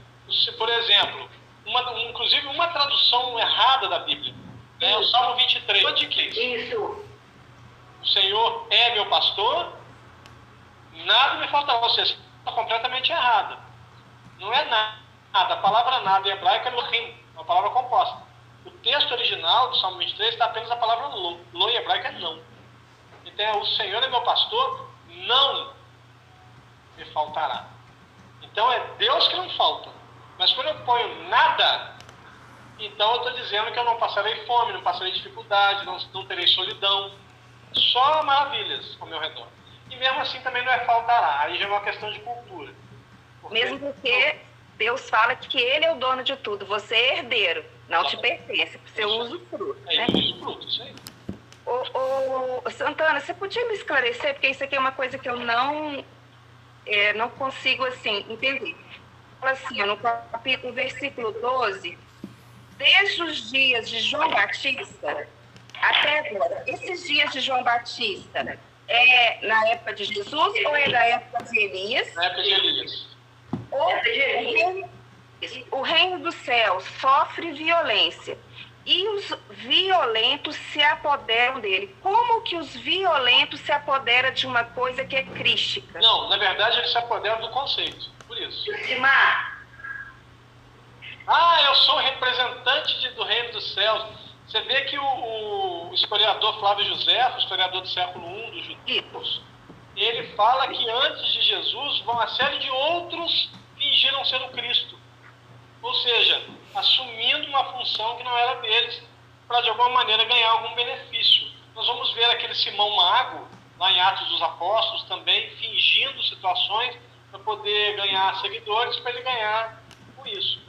por exemplo, uma, inclusive uma tradução errada da Bíblia. Né? O Salmo 23. De que isso? O Senhor é meu pastor, nada me faltará. Ou seja, está completamente errada. Não é nada. A palavra nada em hebraico é lohim, uma palavra composta. O texto original do Salmo 23 está apenas a palavra lo. Lo em hebraico é não. Então, o Senhor é meu pastor, não me faltará. Então, é Deus que não falta. Mas quando eu ponho nada, então eu estou dizendo que eu não passarei fome, não passarei dificuldade, não, não terei solidão. Só maravilhas ao meu redor. E mesmo assim também não é faltará. Aí já é uma questão de cultura. Porque... Mesmo porque Deus fala que ele é o dono de tudo, você é herdeiro, não te pertence, você usa o fruto. É, né? usa o fruto, isso aí. Ô, ô, Santana, você podia me esclarecer, porque isso aqui é uma coisa que eu não, é, não consigo assim, entender. Fala assim, no capítulo, versículo 12, desde os dias de João Batista até agora, esses dias de João Batista é na época de Jesus ou é da época de Elias? Na época de Elias. O reino, o reino dos céus sofre violência e os violentos se apoderam dele. Como que os violentos se apoderam de uma coisa que é crística? Não, na verdade eles se apoderam do conceito, por isso. Simar. Ah, eu sou representante de, do reino dos céus. Você vê que o, o historiador Flávio José, o historiador do século I dos judeus, ele fala que antes de Jesus uma série de outros fingiram ser o Cristo. Ou seja, assumindo uma função que não era deles, para de alguma maneira ganhar algum benefício. Nós vamos ver aquele Simão Mago, lá em Atos dos Apóstolos, também fingindo situações para poder ganhar seguidores, para ele ganhar por isso.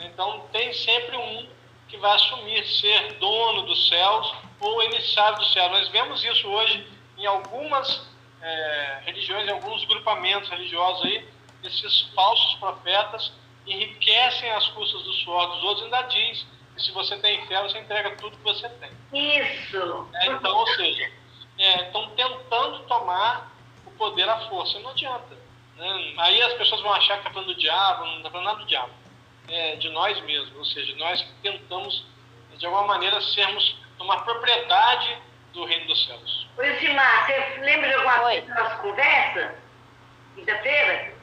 Então, tem sempre um que vai assumir ser dono dos céus ou emissário dos céus. Nós vemos isso hoje em algumas é, religiões, em alguns grupamentos religiosos aí, esses falsos profetas enriquecem as custas do suor dos outros, ainda diz que se você tem fé, você entrega tudo que você tem. Isso! É, então, ou seja, é, estão tentando tomar o poder à força, não adianta. Né? Aí as pessoas vão achar que está falando do diabo, não está falando nada do diabo. É de nós mesmos, ou seja, nós tentamos, de alguma maneira, sermos, tomar propriedade do reino dos céus. Oi, Simar, você lembra de alguma coisa da nossa conversa? Quinta-feira?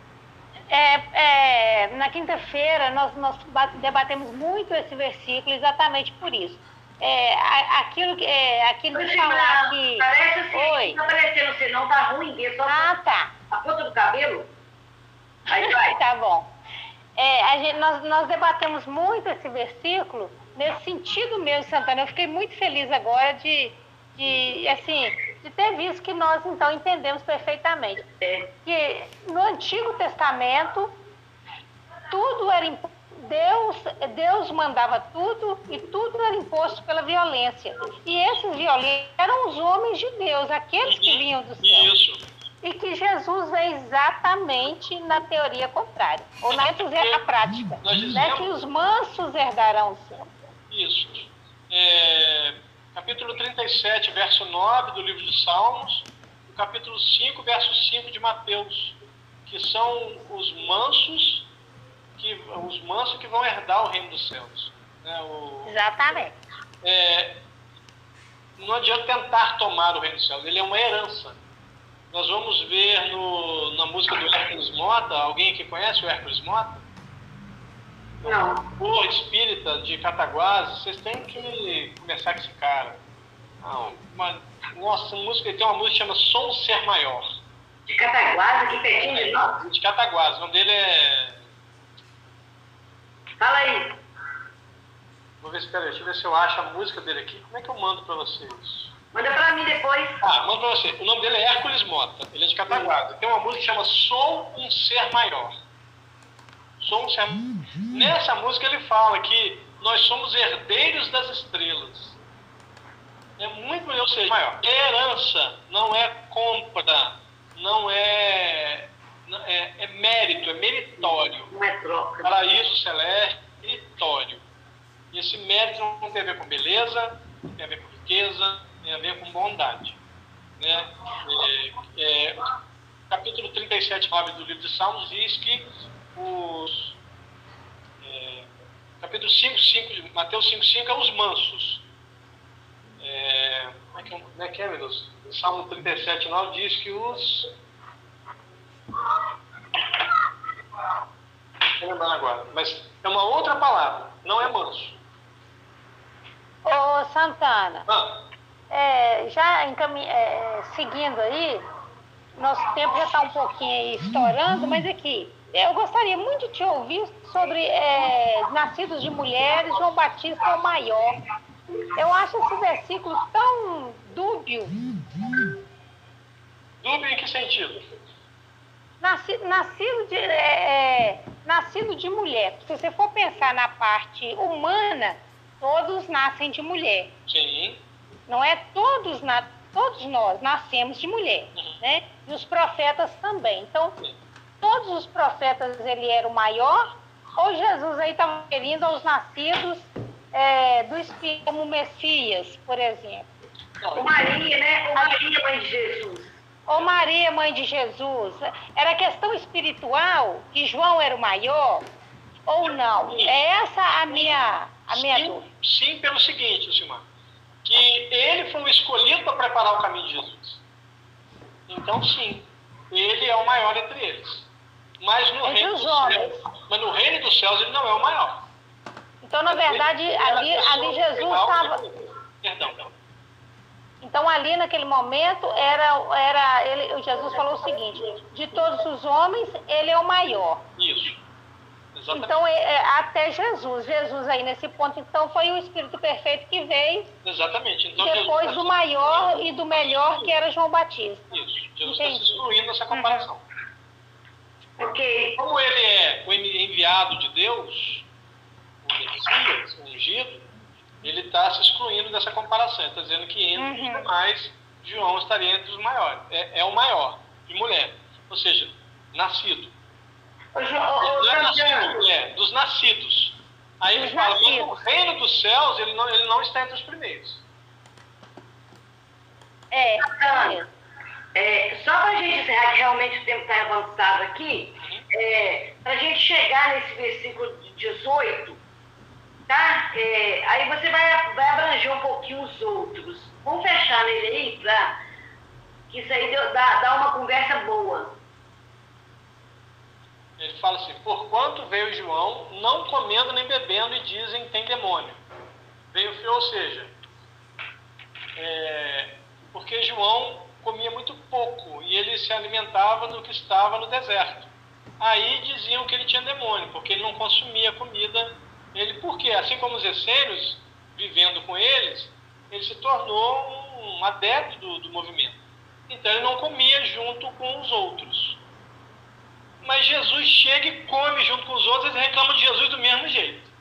É, é, na quinta-feira, nós, nós debatemos muito esse versículo exatamente por isso. É, aquilo que, é, aquilo de falar que. Parece assim, Oi. não tá aparecendo você não, tá ruim, só ah, tá. a ponta do cabelo. Aí vai. tá bom. É, gente, nós, nós debatemos muito esse versículo nesse sentido mesmo, Santana. Eu fiquei muito feliz agora de, de assim, de ter visto que nós então entendemos perfeitamente que no Antigo Testamento tudo era Deus Deus mandava tudo e tudo era imposto pela violência. E esses violentos eram os homens de Deus aqueles que vinham do céu. Isso. e que Jesus é exatamente na teoria contrária ou na, na prática né, que os mansos herdarão o céu. Isso. É capítulo 37, verso 9 do livro de Salmos, o capítulo 5, verso 5 de Mateus, que são os mansos que os mansos que vão herdar o reino dos céus. Né? O, Exatamente. É, não adianta tentar tomar o reino dos céus, ele é uma herança. Nós vamos ver no, na música do Hércules Mota, alguém aqui conhece o Hércules Mota? Não. O espírita de Cataguases, vocês têm que começar com esse cara. Não, uma, nossa, música, tem uma música que chama Som Ser Maior. De Cataguases, aqui pertinho de nós? De Cataguases, o nome dele é. Fala aí. Vou ver se, peraí, deixa eu ver se eu acho a música dele aqui. Como é que eu mando pra vocês? Manda pra mim depois. Ah, manda pra você. O nome dele é Hércules Mota, ele é de Cataguases. Tem uma música que chama Sou um Ser Maior somos. Nessa música ele fala que nós somos herdeiros das estrelas. É muito, ou seja, maior. Herança não é compra. não é, é, é mérito, é meritório. Não é troca. Paraíso celeste, meritório. E esse mérito não tem a ver com beleza, não tem a ver com riqueza, tem a ver com bondade. Né? É, é, capítulo 37, 9 do livro de Salmos diz que os. É, capítulo 5, 5, Mateus 5, 5 é os mansos. É, como é que é, é, que é meu Deus? Salmo 37, 9 diz que os. Não lembrando agora, mas é uma outra palavra, não é manso. Ô Santana, Ah, é, já encamin... é, seguindo aí, nosso tempo já está um pouquinho aí estourando, mas aqui, eu gostaria muito de te ouvir sobre é, nascidos de mulheres, João Batista é o maior. Eu acho esse versículo tão dúbio. dúbio em que sentido? Nasci- nascido, de, é, é, nascido de mulher. Se você for pensar na parte humana, todos nascem de mulher. Sim. Não é todos, na, todos nós nascemos de mulher, né? E os profetas também. Então, todos os profetas ele era o maior, ou Jesus aí estava referindo aos nascidos é, do Espírito, como Messias, por exemplo. O Maria, né? O Maria, mãe de Jesus. Ou Maria, mãe de Jesus. Era questão espiritual que João era o maior ou não? É essa a minha, a minha sim, dúvida. sim, pelo seguinte, Silmar, que ele foi o escolhido para preparar o caminho de Jesus. Então, sim, ele é o maior entre eles. Mas no, Entre reino os dos homens. céus, mas no reino dos céus ele não é o maior. Então, na verdade, era ali, ali Jesus estava. Perdão, não. Então, ali naquele momento, era, era ele, Jesus falou o seguinte: de todos os homens, ele é o maior. Isso. Exatamente. Então, é, é, até Jesus. Jesus, aí nesse ponto, então, foi o Espírito Perfeito que veio Exatamente. Então, depois Jesus do maior e do melhor, que era João Batista. Isso. Jesus está se excluindo dessa comparação. Ok. Como ele é o enviado de Deus, o Messias, o ungido, ele está se excluindo dessa comparação. Ele está dizendo que entre os Uhum. demais, João estaria entre os maiores. É, é o maior de mulher. Ou seja, nascido. Ô, João, Não é nascido mulher, dos nascidos. Aí ele fala, mas no reino dos céus, ele não, ele não está entre os primeiros. É, Santana, é, só para a gente encerrar, que realmente o tempo está avançado aqui, é, para a gente chegar nesse versículo de 18, tá? É, aí você vai, vai abranger um pouquinho os outros. Vamos fechar nele aí, pra, que isso aí deu- dá, dá uma conversa boa. Ele fala assim, porquanto veio João, não comendo nem bebendo, e dizem tem demônio. Veio, ou seja, é, porque João comia muito pouco e ele se alimentava do que estava no deserto. Aí diziam que ele tinha demônio, porque ele não consumia comida. Ele, por quê? Assim como os essênios, vivendo com eles, ele se tornou um adepto do, do movimento. Então ele não comia junto com os outros. Mas Jesus chega e come junto com os outros, eles reclamam de Jesus do mesmo jeito.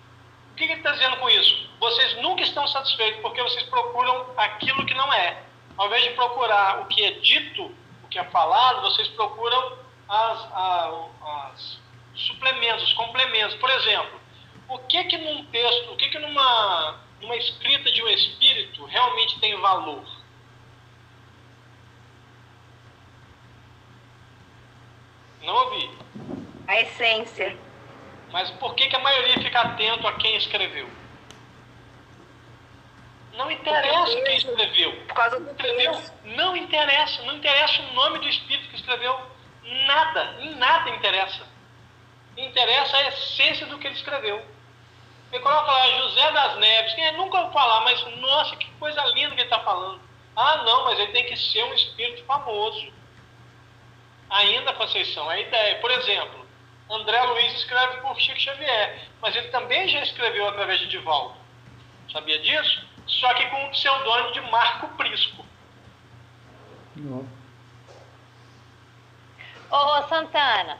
O que ele está dizendo com isso? Vocês nunca estão satisfeitos porque vocês procuram aquilo que não é. Ao invés de procurar o que é dito, o que é falado, vocês procuram as, a- as suplementos, os complementos. Por exemplo, o que que num texto, o que que numa, numa escrita de um espírito realmente tem valor? Não ouvi. A essência. Mas por que, que a maioria fica atento a quem escreveu? Não interessa quem escreveu. Por causa do Escreveu? Não interessa. Não interessa o nome do espírito que escreveu. Nada. Em nada interessa. Interessa a essência do que ele escreveu. Você coloca lá José das Neves. Quem é? nunca ouviu falar, mas nossa, que coisa linda que ele está falando. Ah, não, mas ele tem que ser um espírito famoso. Ainda, Conceição, é a ideia. Por exemplo, André Luiz escreve por Chico Xavier, mas ele também já escreveu através de Divaldo. Sabia disso? Só que com o pseudônimo de Marco Prisco. Ô, ô, Santana,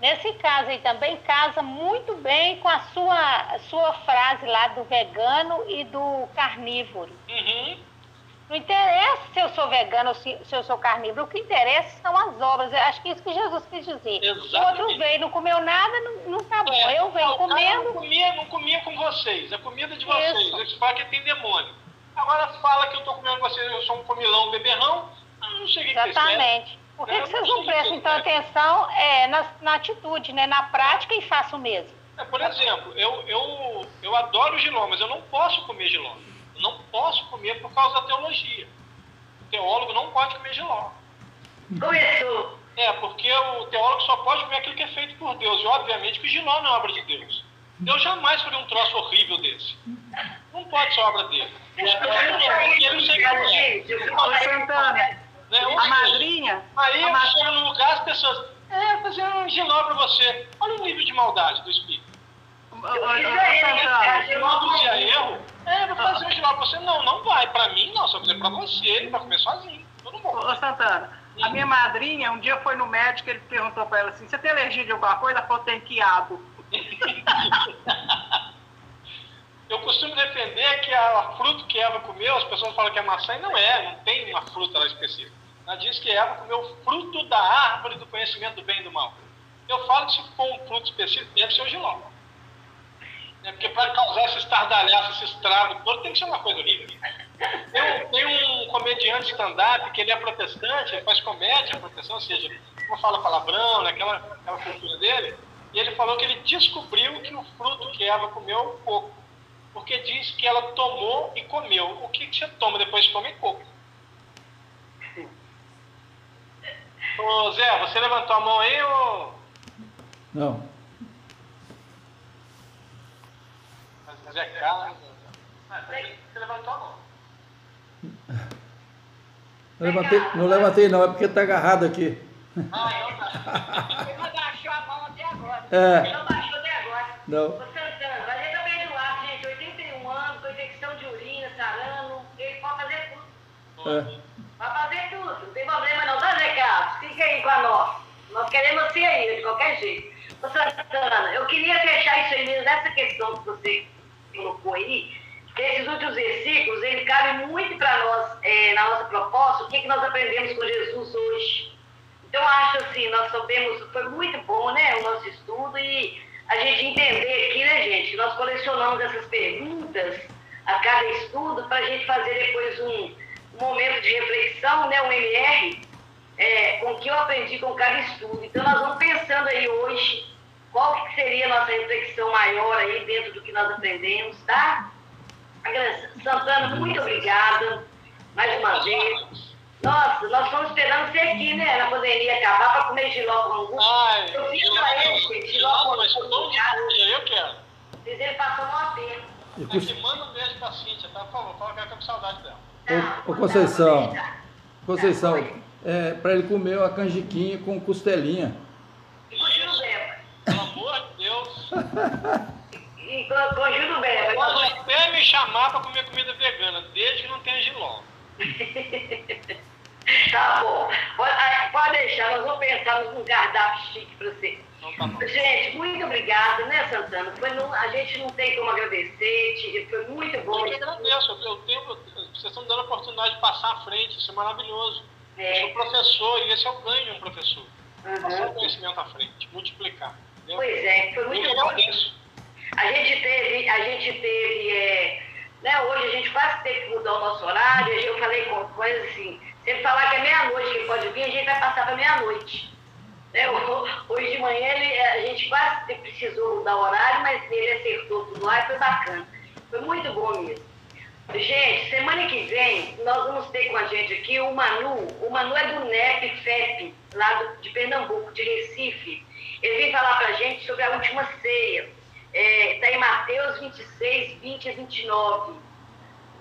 nesse caso aí também casa muito bem com a sua, a sua frase lá do vegano e do carnívoro. Uhum. Não interessa se eu sou vegano ou se, se eu sou carnívoro, o que interessa são as obras. Eu acho que é isso que Jesus quis dizer. Exatamente. O outro veio, não comeu nada, não, não tá bom. É, eu venho não, comendo. Não comia, não comia com vocês, é comida de vocês. Isso. Eles falam que tem demônio. Agora fala que eu estou comendo vocês, eu sou um comilão, beberrão, eu não que Exatamente. Por que, que vocês não prestam então atenção é, na, na atitude, né? na prática e façam o mesmo? É, por exemplo, eu, eu, eu adoro giló, mas eu não posso comer giló. Eu não posso comer por causa da teologia. O teólogo não pode comer giló. Começou. É, porque o teólogo só pode comer aquilo que é feito por Deus. E obviamente que o giló não é obra de Deus. Deus jamais faria um troço horrível desse. Não pode ser obra dele. Como é. Santana, né? a madrinha... Aí eu chego no lugar, as pessoas... É, fazer um giló para você. Olha o nível de maldade do espírito. Giló do dia erro. É, vou fazer um para você. Não, não vai. Para mim, não. Só fazer para você. Ele vai comer sozinho. Eu não vou. Ô, Santana, a minha madrinha, um dia foi no médico, ele perguntou para ela assim, você tem alergia de alguma coisa? Ela falou, tem quiabo. Eu costumo defender que a fruta que Eva comeu, as pessoas falam que é maçã, e não é, não tem uma fruta lá específica. Ela diz que Eva comeu o fruto da árvore do conhecimento do bem e do mal. Eu falo que se for um fruto específico, deve ser o giló. É porque para causar esse estardalhaço, esse estrago todo, tem que ser uma coisa horrível. Tem, tem um comediante stand-up que ele é protestante, ele faz comédia protestante, ou seja, não fala palavrão, né, aquela cultura dele. E ele falou que ele descobriu que o fruto que Eva comeu é o coco. Porque diz que ela tomou e comeu. O que, você toma depois de comer coco? Ô Zé, você levantou a mão aí ou. Não. Zé Carlos. Você levantou a mão. Não levantei, não levantei não, é porque está agarrado aqui. Ah, então tá. Ele não baixou a mão até agora. É. Ele não baixou até agora. Não. Ô Santana, a gente tá perdoado, gente. 81 anos, com infecção de urina. Ele pode fazer tudo. É. Vai fazer tudo, não tem problema não, tá, Zé Carlos? Fica aí com a nós. Nós queremos você aí, de qualquer jeito. Ô Santana, eu queria fechar isso aí mesmo, nessa questão que você colocou aí, que esses últimos versículos, ele cabe muito para nós, é, na nossa proposta, o que, que nós aprendemos com Jesus hoje. Então, acho assim, nós sabemos, foi muito bom, né, o nosso estudo e a gente entender aqui, né, gente, que nós colecionamos essas perguntas a cada estudo para a gente fazer depois um, um, momento de reflexão, né, um MR, é, com o que eu aprendi com cada estudo. Então, nós vamos pensando aí hoje qual que seria a nossa reflexão maior aí dentro do que nós aprendemos, tá? Santana, muito obrigada mais uma vez. Nossa, nós estamos esperando você aqui, né? Na pandemia acabar para comer giló com angu. Ai, eu fiz para ele, giló com angu. Eu quero. Diz ele passou uma pena. Aqui, manda um beijo pra Cíntia, tá? Por favor, fala que eu tô com saudade dela. Ô, ô Conceição, Conceição, é, para ele comer a canjiquinha com costelinha. E com Gil Beba. Pelo amor de Deus. e com, com Gil Beba. Pode até me chamar para comer comida vegana, desde que não tenha giló. tá bom. Pode, pode, deixar, nós vamos pensar num cardápio chique para você. Então tá gente, muito obrigada, né, Santana? Foi a gente não tem como agradecer, foi muito bom. Eu que agradeço, eu tenho, vocês estão dando a oportunidade de passar à frente, isso é maravilhoso. É. Eu sou professor e esse é o ganho de um professor. Uhum. Passar o conhecimento à frente, multiplicar. Pois é, foi muito bom. A gente teve, a gente teve é, né? Hoje a gente quase teve que mudar o nosso horário, eu falei com coisa assim, se ele falar que é meia-noite que pode vir, a gente vai passar para meia-noite. Né? Hoje de manhã ele, a gente quase precisou mudar o horário, mas ele acertou tudo lá e foi bacana. Foi muito bom mesmo. Gente, semana que vem nós vamos ter com a gente aqui o Manu. O Manu é do NEP FEP, lá do, de Pernambuco, de Recife. Ele vem falar para a gente sobre a última ceia está é, em Mateus 26, 20 a 29.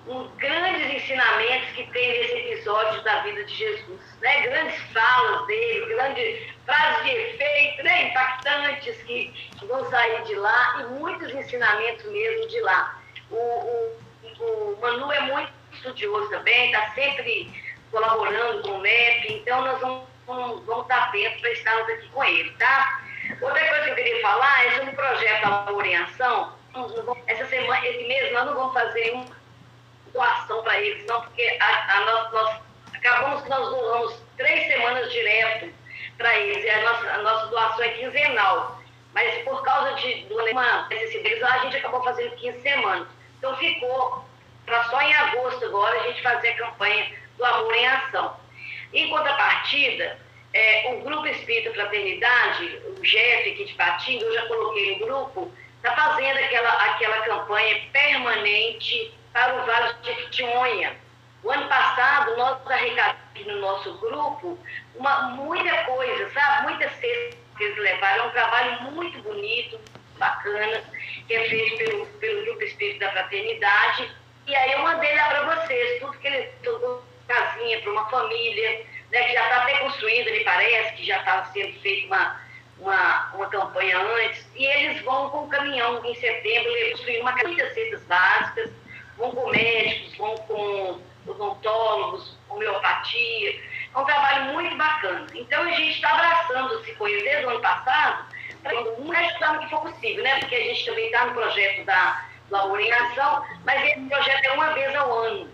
Um, grandes ensinamentos que tem nesse episódio da vida de Jesus. Né? Grandes falas dele, grandes frases de efeito, né? impactantes que, que vão sair de lá e muitos ensinamentos mesmo de lá. O, o, o Manu é muito estudioso também, está sempre colaborando com o MEP, então nós vamos, vamos, vamos estar atentos para estarmos aqui com ele, tá? Outra coisa que eu queria falar é sobre o projeto Amor em Ação. Essa semana, esse mês, nós não vamos fazer um doação para eles, não, porque a, a nós, nós, acabamos que nós doamos três semanas direto para eles, e a nossa, a nossa doação é quinzenal. Mas por causa de, de uma necessidade, a gente acabou fazendo 15 semanas. Então ficou para só em agosto agora a gente fazer a campanha do Amor em Ação. Em contrapartida, é, o Grupo Espírita Fraternidade, o Jeff aqui de Patinga, eu já coloquei no grupo, está fazendo aquela, aquela campanha permanente para o Vale de Jequitinhonha. O ano passado, nós arrecadamos no nosso grupo uma, muita coisa, sabe? Muitas cestas que eles levaram. É um trabalho muito bonito, bacana, que é feito pelo, pelo Grupo Espírito da Fraternidade. E aí eu mandei lá para vocês, tudo que ele tocou casinha para uma família, né, que já está até construída, me parece, que já estava sendo feita uma, uma, uma campanha antes, e eles vão com o caminhão em setembro, construir uma muitas cestas básicas, vão com médicos, vão com odontólogos, homeopatia, é um trabalho muito bacana. Então a gente está abraçando esse coisa desde o ano passado, para ajudar no que for possível, né? Porque a gente também está no projeto da Ação, mas esse projeto é uma vez ao ano.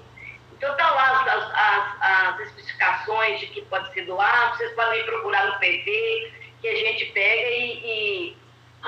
Então está lá as, as, as, especificações de que pode ser doado, vocês podem procurar no PV, que a gente pega e, e,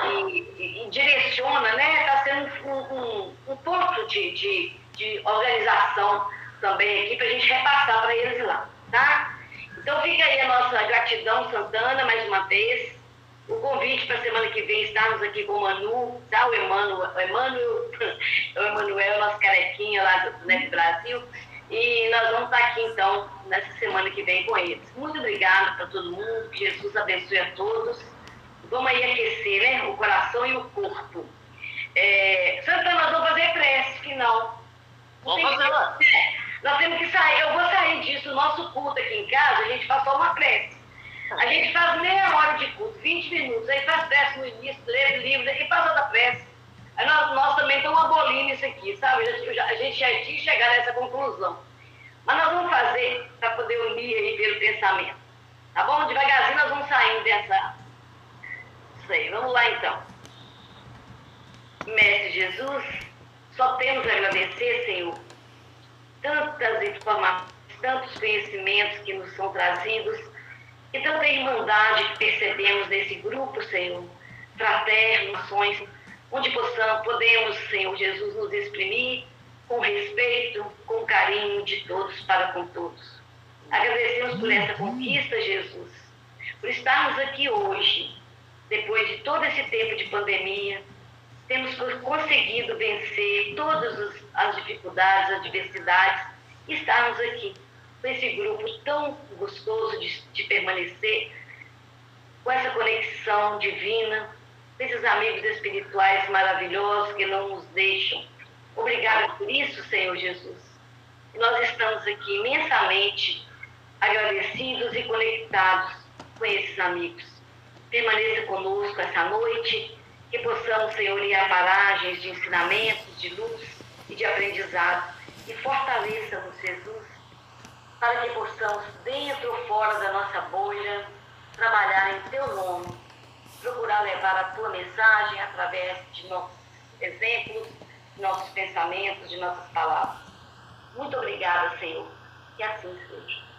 e, e direciona, né? Está sendo um, um, um ponto de, de, de organização também aqui para a gente repassar para eles lá, tá? Então fica aí a nossa gratidão, Santana, mais uma vez. O convite para a semana que vem estarmos aqui com o Manu, tá? O Emmanuel, o Emmanuel, o Emanuel, nosso carequinha lá do Net Brasil. E nós vamos estar aqui então nessa semana que vem com eles. Muito obrigada para todo mundo, que Jesus abençoe a todos. Vamos aí aquecer né, o coração e o corpo. É, Santana, nós vamos fazer prece final. Vamos fazer lá. Nós temos que sair, eu vou sair disso, o nosso culto aqui em casa, a gente faz só uma prece. A gente faz meia hora de culto, 20 minutos, aí faz prece no início, lê livros, aí faz outra prece. Aí nós, nós também estamos abolindo isso aqui, sabe? A gente já tinha chegado a essa conclusão. Mas nós vamos fazer para poder unir aí pelo pensamento. Tá bom? Devagarzinho nós vamos saindo dessa. Isso aí, vamos lá então. Mestre Jesus, só temos a agradecer, Senhor, tantas informações, tantos conhecimentos que nos são trazidos e tanta irmandade que percebemos nesse grupo, Senhor, fraterno, ações onde possamos, podemos, Senhor Jesus, nos exprimir com respeito, com carinho de todos para com todos. Agradecemos por essa conquista, Jesus, por estarmos aqui hoje, depois de todo esse tempo de pandemia, temos conseguido vencer todas as dificuldades, as adversidades, e estarmos aqui com esse grupo tão gostoso de, de permanecer, com essa conexão divina, esses amigos espirituais maravilhosos que não nos deixam. Obrigada por isso, Senhor Jesus. Nós estamos aqui imensamente agradecidos e conectados com esses amigos. Permaneça conosco essa noite, que possamos, Senhor, a paragens de ensinamentos, de luz e de aprendizado. E fortaleça-nos, Jesus, para que possamos, dentro ou fora da nossa bolha, trabalhar em Teu nome procurar levar a tua mensagem através de nossos exemplos, de nossos pensamentos, de nossas palavras. Muito obrigada, Senhor. Que assim seja.